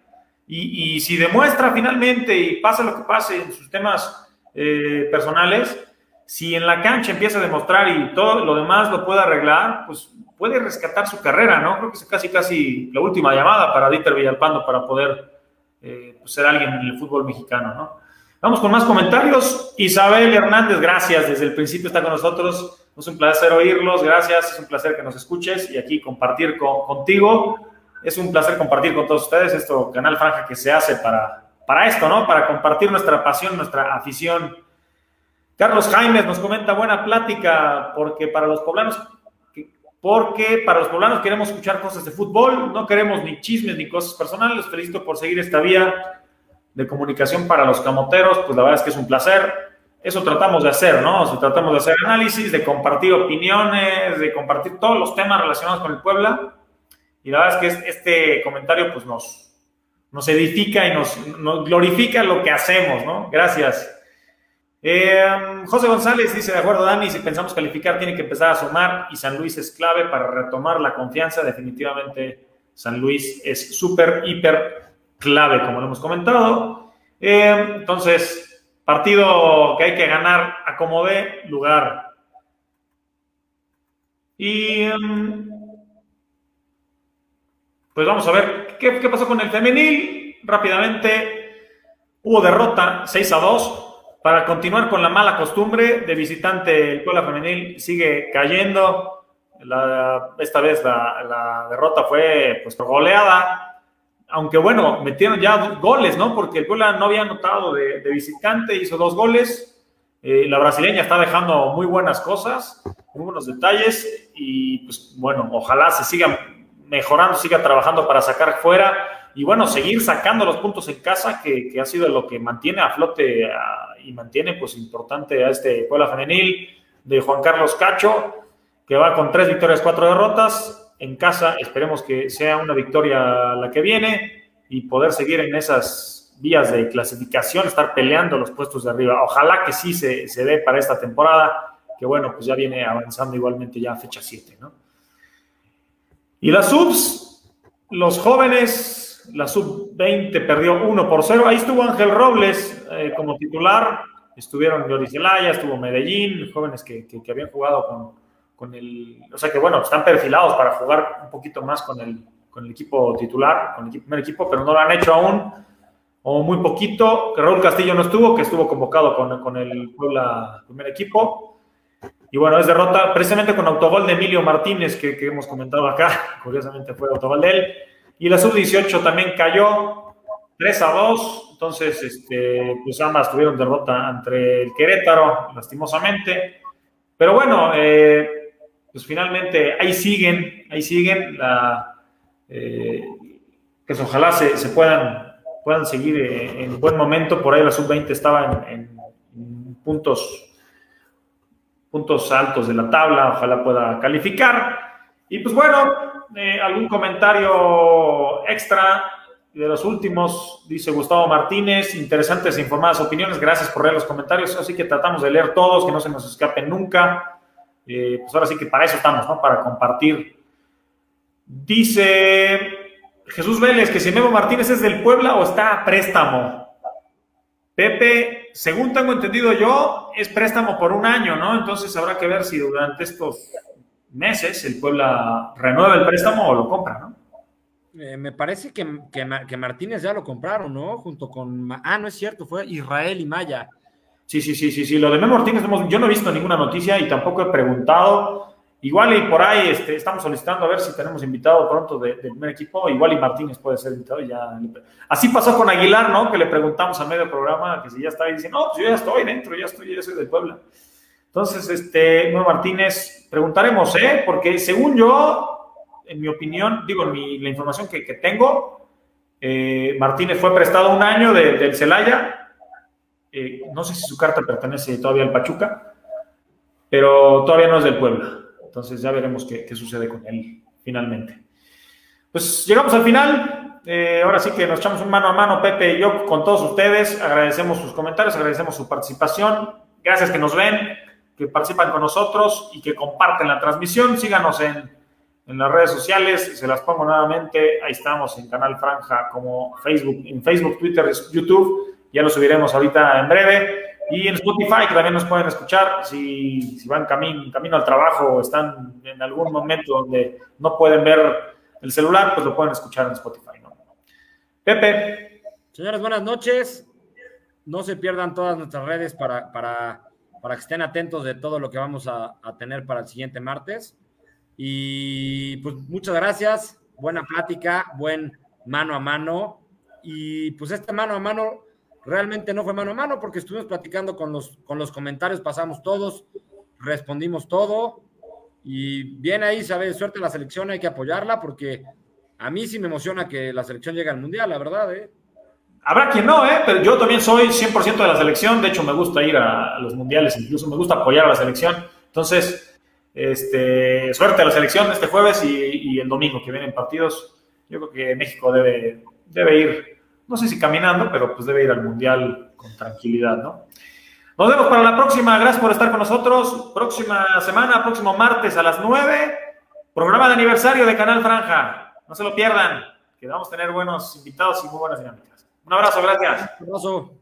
Y, si demuestra finalmente y pasa lo que pase en sus temas eh, personales, si en la cancha empieza a demostrar y todo lo demás lo puede arreglar, pues puede rescatar su carrera, ¿no? Creo que es casi, casi la última llamada para Dieter Villalpando para poder eh, pues, ser alguien en el fútbol mexicano, ¿no? Vamos con más comentarios. Isabel Hernández, gracias. Desde el principio está con nosotros. Es un placer oírlos, gracias, es un placer que nos escuches y aquí compartir contigo. Es un placer compartir con todos ustedes esto canal Franja que se hace para, para esto, ¿no? Para compartir nuestra pasión, nuestra afición. Carlos Jaimes nos comenta buena plática porque para los poblanos porque para los poblanos queremos escuchar cosas de fútbol, no queremos ni chismes ni cosas personales. Los felicito por seguir esta vía de comunicación para los camoteros, pues la verdad es que es un placer eso tratamos de hacer, ¿no? O tratamos de hacer análisis, de compartir opiniones, de compartir todos los temas relacionados con el Puebla. Y la verdad es que este comentario pues nos, nos edifica y nos, glorifica lo que hacemos, ¿no? Gracias. Eh, José González dice, de acuerdo, Dani, si pensamos calificar, tiene que empezar a sumar y San Luis es clave para retomar la confianza. Definitivamente San Luis es súper, hiper clave, como lo hemos comentado. Eh, entonces, Partido que hay que ganar a como dé lugar. Y em, pues vamos a ver ¿qué, pasó con el femenil. Rápidamente hubo derrota 6 a 2 para continuar con la mala costumbre de visitante. El Puebla femenil sigue cayendo. esta vez la, la derrota fue pues goleada aunque bueno, metieron ya goles, ¿no? Porque el Puebla no había anotado de, visitante, hizo dos goles. Eh, la brasileña está dejando muy buenas cosas, muy buenos detalles y pues bueno, ojalá se siga mejorando, siga trabajando para sacar fuera y bueno, seguir sacando los puntos en casa, que, ha sido lo que mantiene a flote y mantiene pues importante a este Puebla femenil de Juan Carlos Cacho, que va con tres victorias, cuatro derrotas en casa. Esperemos que sea una victoria la que viene y poder seguir en esas vías de clasificación, estar peleando los puestos de arriba. Ojalá que sí se, se dé para esta temporada, que bueno, pues ya viene avanzando igualmente ya a fecha 7, ¿no? Y las subs, los jóvenes la sub-20 perdió 1 por 0. Ahí estuvo Ángel Robles eh, como titular. Estuvieron Yoris Zelaya, estuvo Medellín, jóvenes que, que, habían jugado con, con, el. O sea que, bueno, están perfilados para jugar un poquito más con el, con el equipo titular, con el primer equipo, pero no lo han hecho aún, o muy poquito. Raúl Castillo no estuvo, que estuvo convocado con, con el Puebla primer equipo. Y bueno, es derrota precisamente con autogol de Emilio Martínez, que, que hemos comentado acá. Curiosamente fue autogol de él. Y la sub-18 también cayó 3 a 2. Entonces, este, pues ambas tuvieron derrota entre el Querétaro, lastimosamente. Pero bueno, eh, pues finalmente ahí siguen, ahí siguen. La, eh, pues ojalá se, se, puedan, puedan seguir en buen momento. Por ahí la sub-20 estaba en puntos puntos altos de la tabla, ojalá pueda calificar. Y pues bueno, algún comentario extra de los últimos, dice Gustavo Martínez, interesantes e informadas opiniones, gracias por leer los comentarios, así que tratamos de leer todos, que no se nos escapen nunca. Eh, pues ahora sí que para eso estamos, ¿no? Para compartir. Dice Jesús Vélez que si Martínez es del Puebla o está a préstamo. Pepe, según tengo entendido yo, es préstamo por un año, ¿no? Entonces habrá que ver si durante estos meses el Puebla renueva el préstamo o lo compra, ¿no? Eh, me parece que, que, Martínez ya lo compraron, ¿no? Junto con. Ah, no es cierto, fue Israel y Maya. Sí, sí, sí, sí, sí. Lo de Memo Martínez, yo no he visto ninguna noticia y tampoco he preguntado. Igual y por ahí este, estamos solicitando a ver si tenemos invitado pronto del primer equipo. Igual y Martínez puede ser invitado. Ya. Así pasó con Aguilar, ¿no? Que le preguntamos a medio programa que si ya está ahí. Dice, no, pues yo ya estoy dentro, ya estoy, ya soy del Puebla. Entonces, este, Nuevo Martínez, preguntaremos, ¿eh? Porque según yo, en mi opinión, digo, mi, la información que, tengo, eh, Martínez fue prestado un año de, del Celaya. Eh, no sé si su carta pertenece todavía al Pachuca, pero todavía no es del Puebla. Entonces ya veremos qué, sucede con él finalmente. Pues llegamos al final. Eh, ahora sí que nos echamos un mano a mano, Pepe y yo, con todos ustedes. Agradecemos sus comentarios, agradecemos su participación. Gracias que nos ven, participan con nosotros y que comparten la transmisión. Síganos en, en las redes sociales. Se las pongo nuevamente. Ahí estamos en Canal Franja como Facebook, en Facebook, Twitter, YouTube. Ya lo subiremos ahorita en breve. Y en Spotify, que también nos pueden escuchar, si, si van camino, camino al trabajo o están en algún momento donde no pueden ver el celular, pues lo pueden escuchar en Spotify. ¿no? Pepe. Señores, buenas noches. No se pierdan todas nuestras redes para, para, para que estén atentos de todo lo que vamos a, tener para el siguiente martes. Y pues muchas gracias, buena plática, buen mano a mano. Y pues este mano a mano Realmente no fue mano a mano porque estuvimos platicando con los, con los comentarios, pasamos todos, respondimos todo. Y bien ahí, sabe, suerte la selección, hay que apoyarla porque a mí sí me emociona que la selección llegue al Mundial, la verdad, ¿eh? Habrá quien no, ¿eh? Pero yo también soy 100% de la selección, de hecho me gusta ir a, los mundiales, incluso me gusta apoyar a la selección. Entonces, este, suerte a la selección este jueves y, el domingo que vienen partidos. Yo creo que México debe, debe ir no sé si caminando, pero pues debe ir al Mundial con tranquilidad, ¿no? Nos vemos para la próxima. Gracias por estar con nosotros. Próxima semana, próximo martes a las 9, programa de aniversario de Canal Franja. No se lo pierdan, que vamos a tener buenos invitados y muy buenas dinámicas. Un abrazo, gracias. Un abrazo.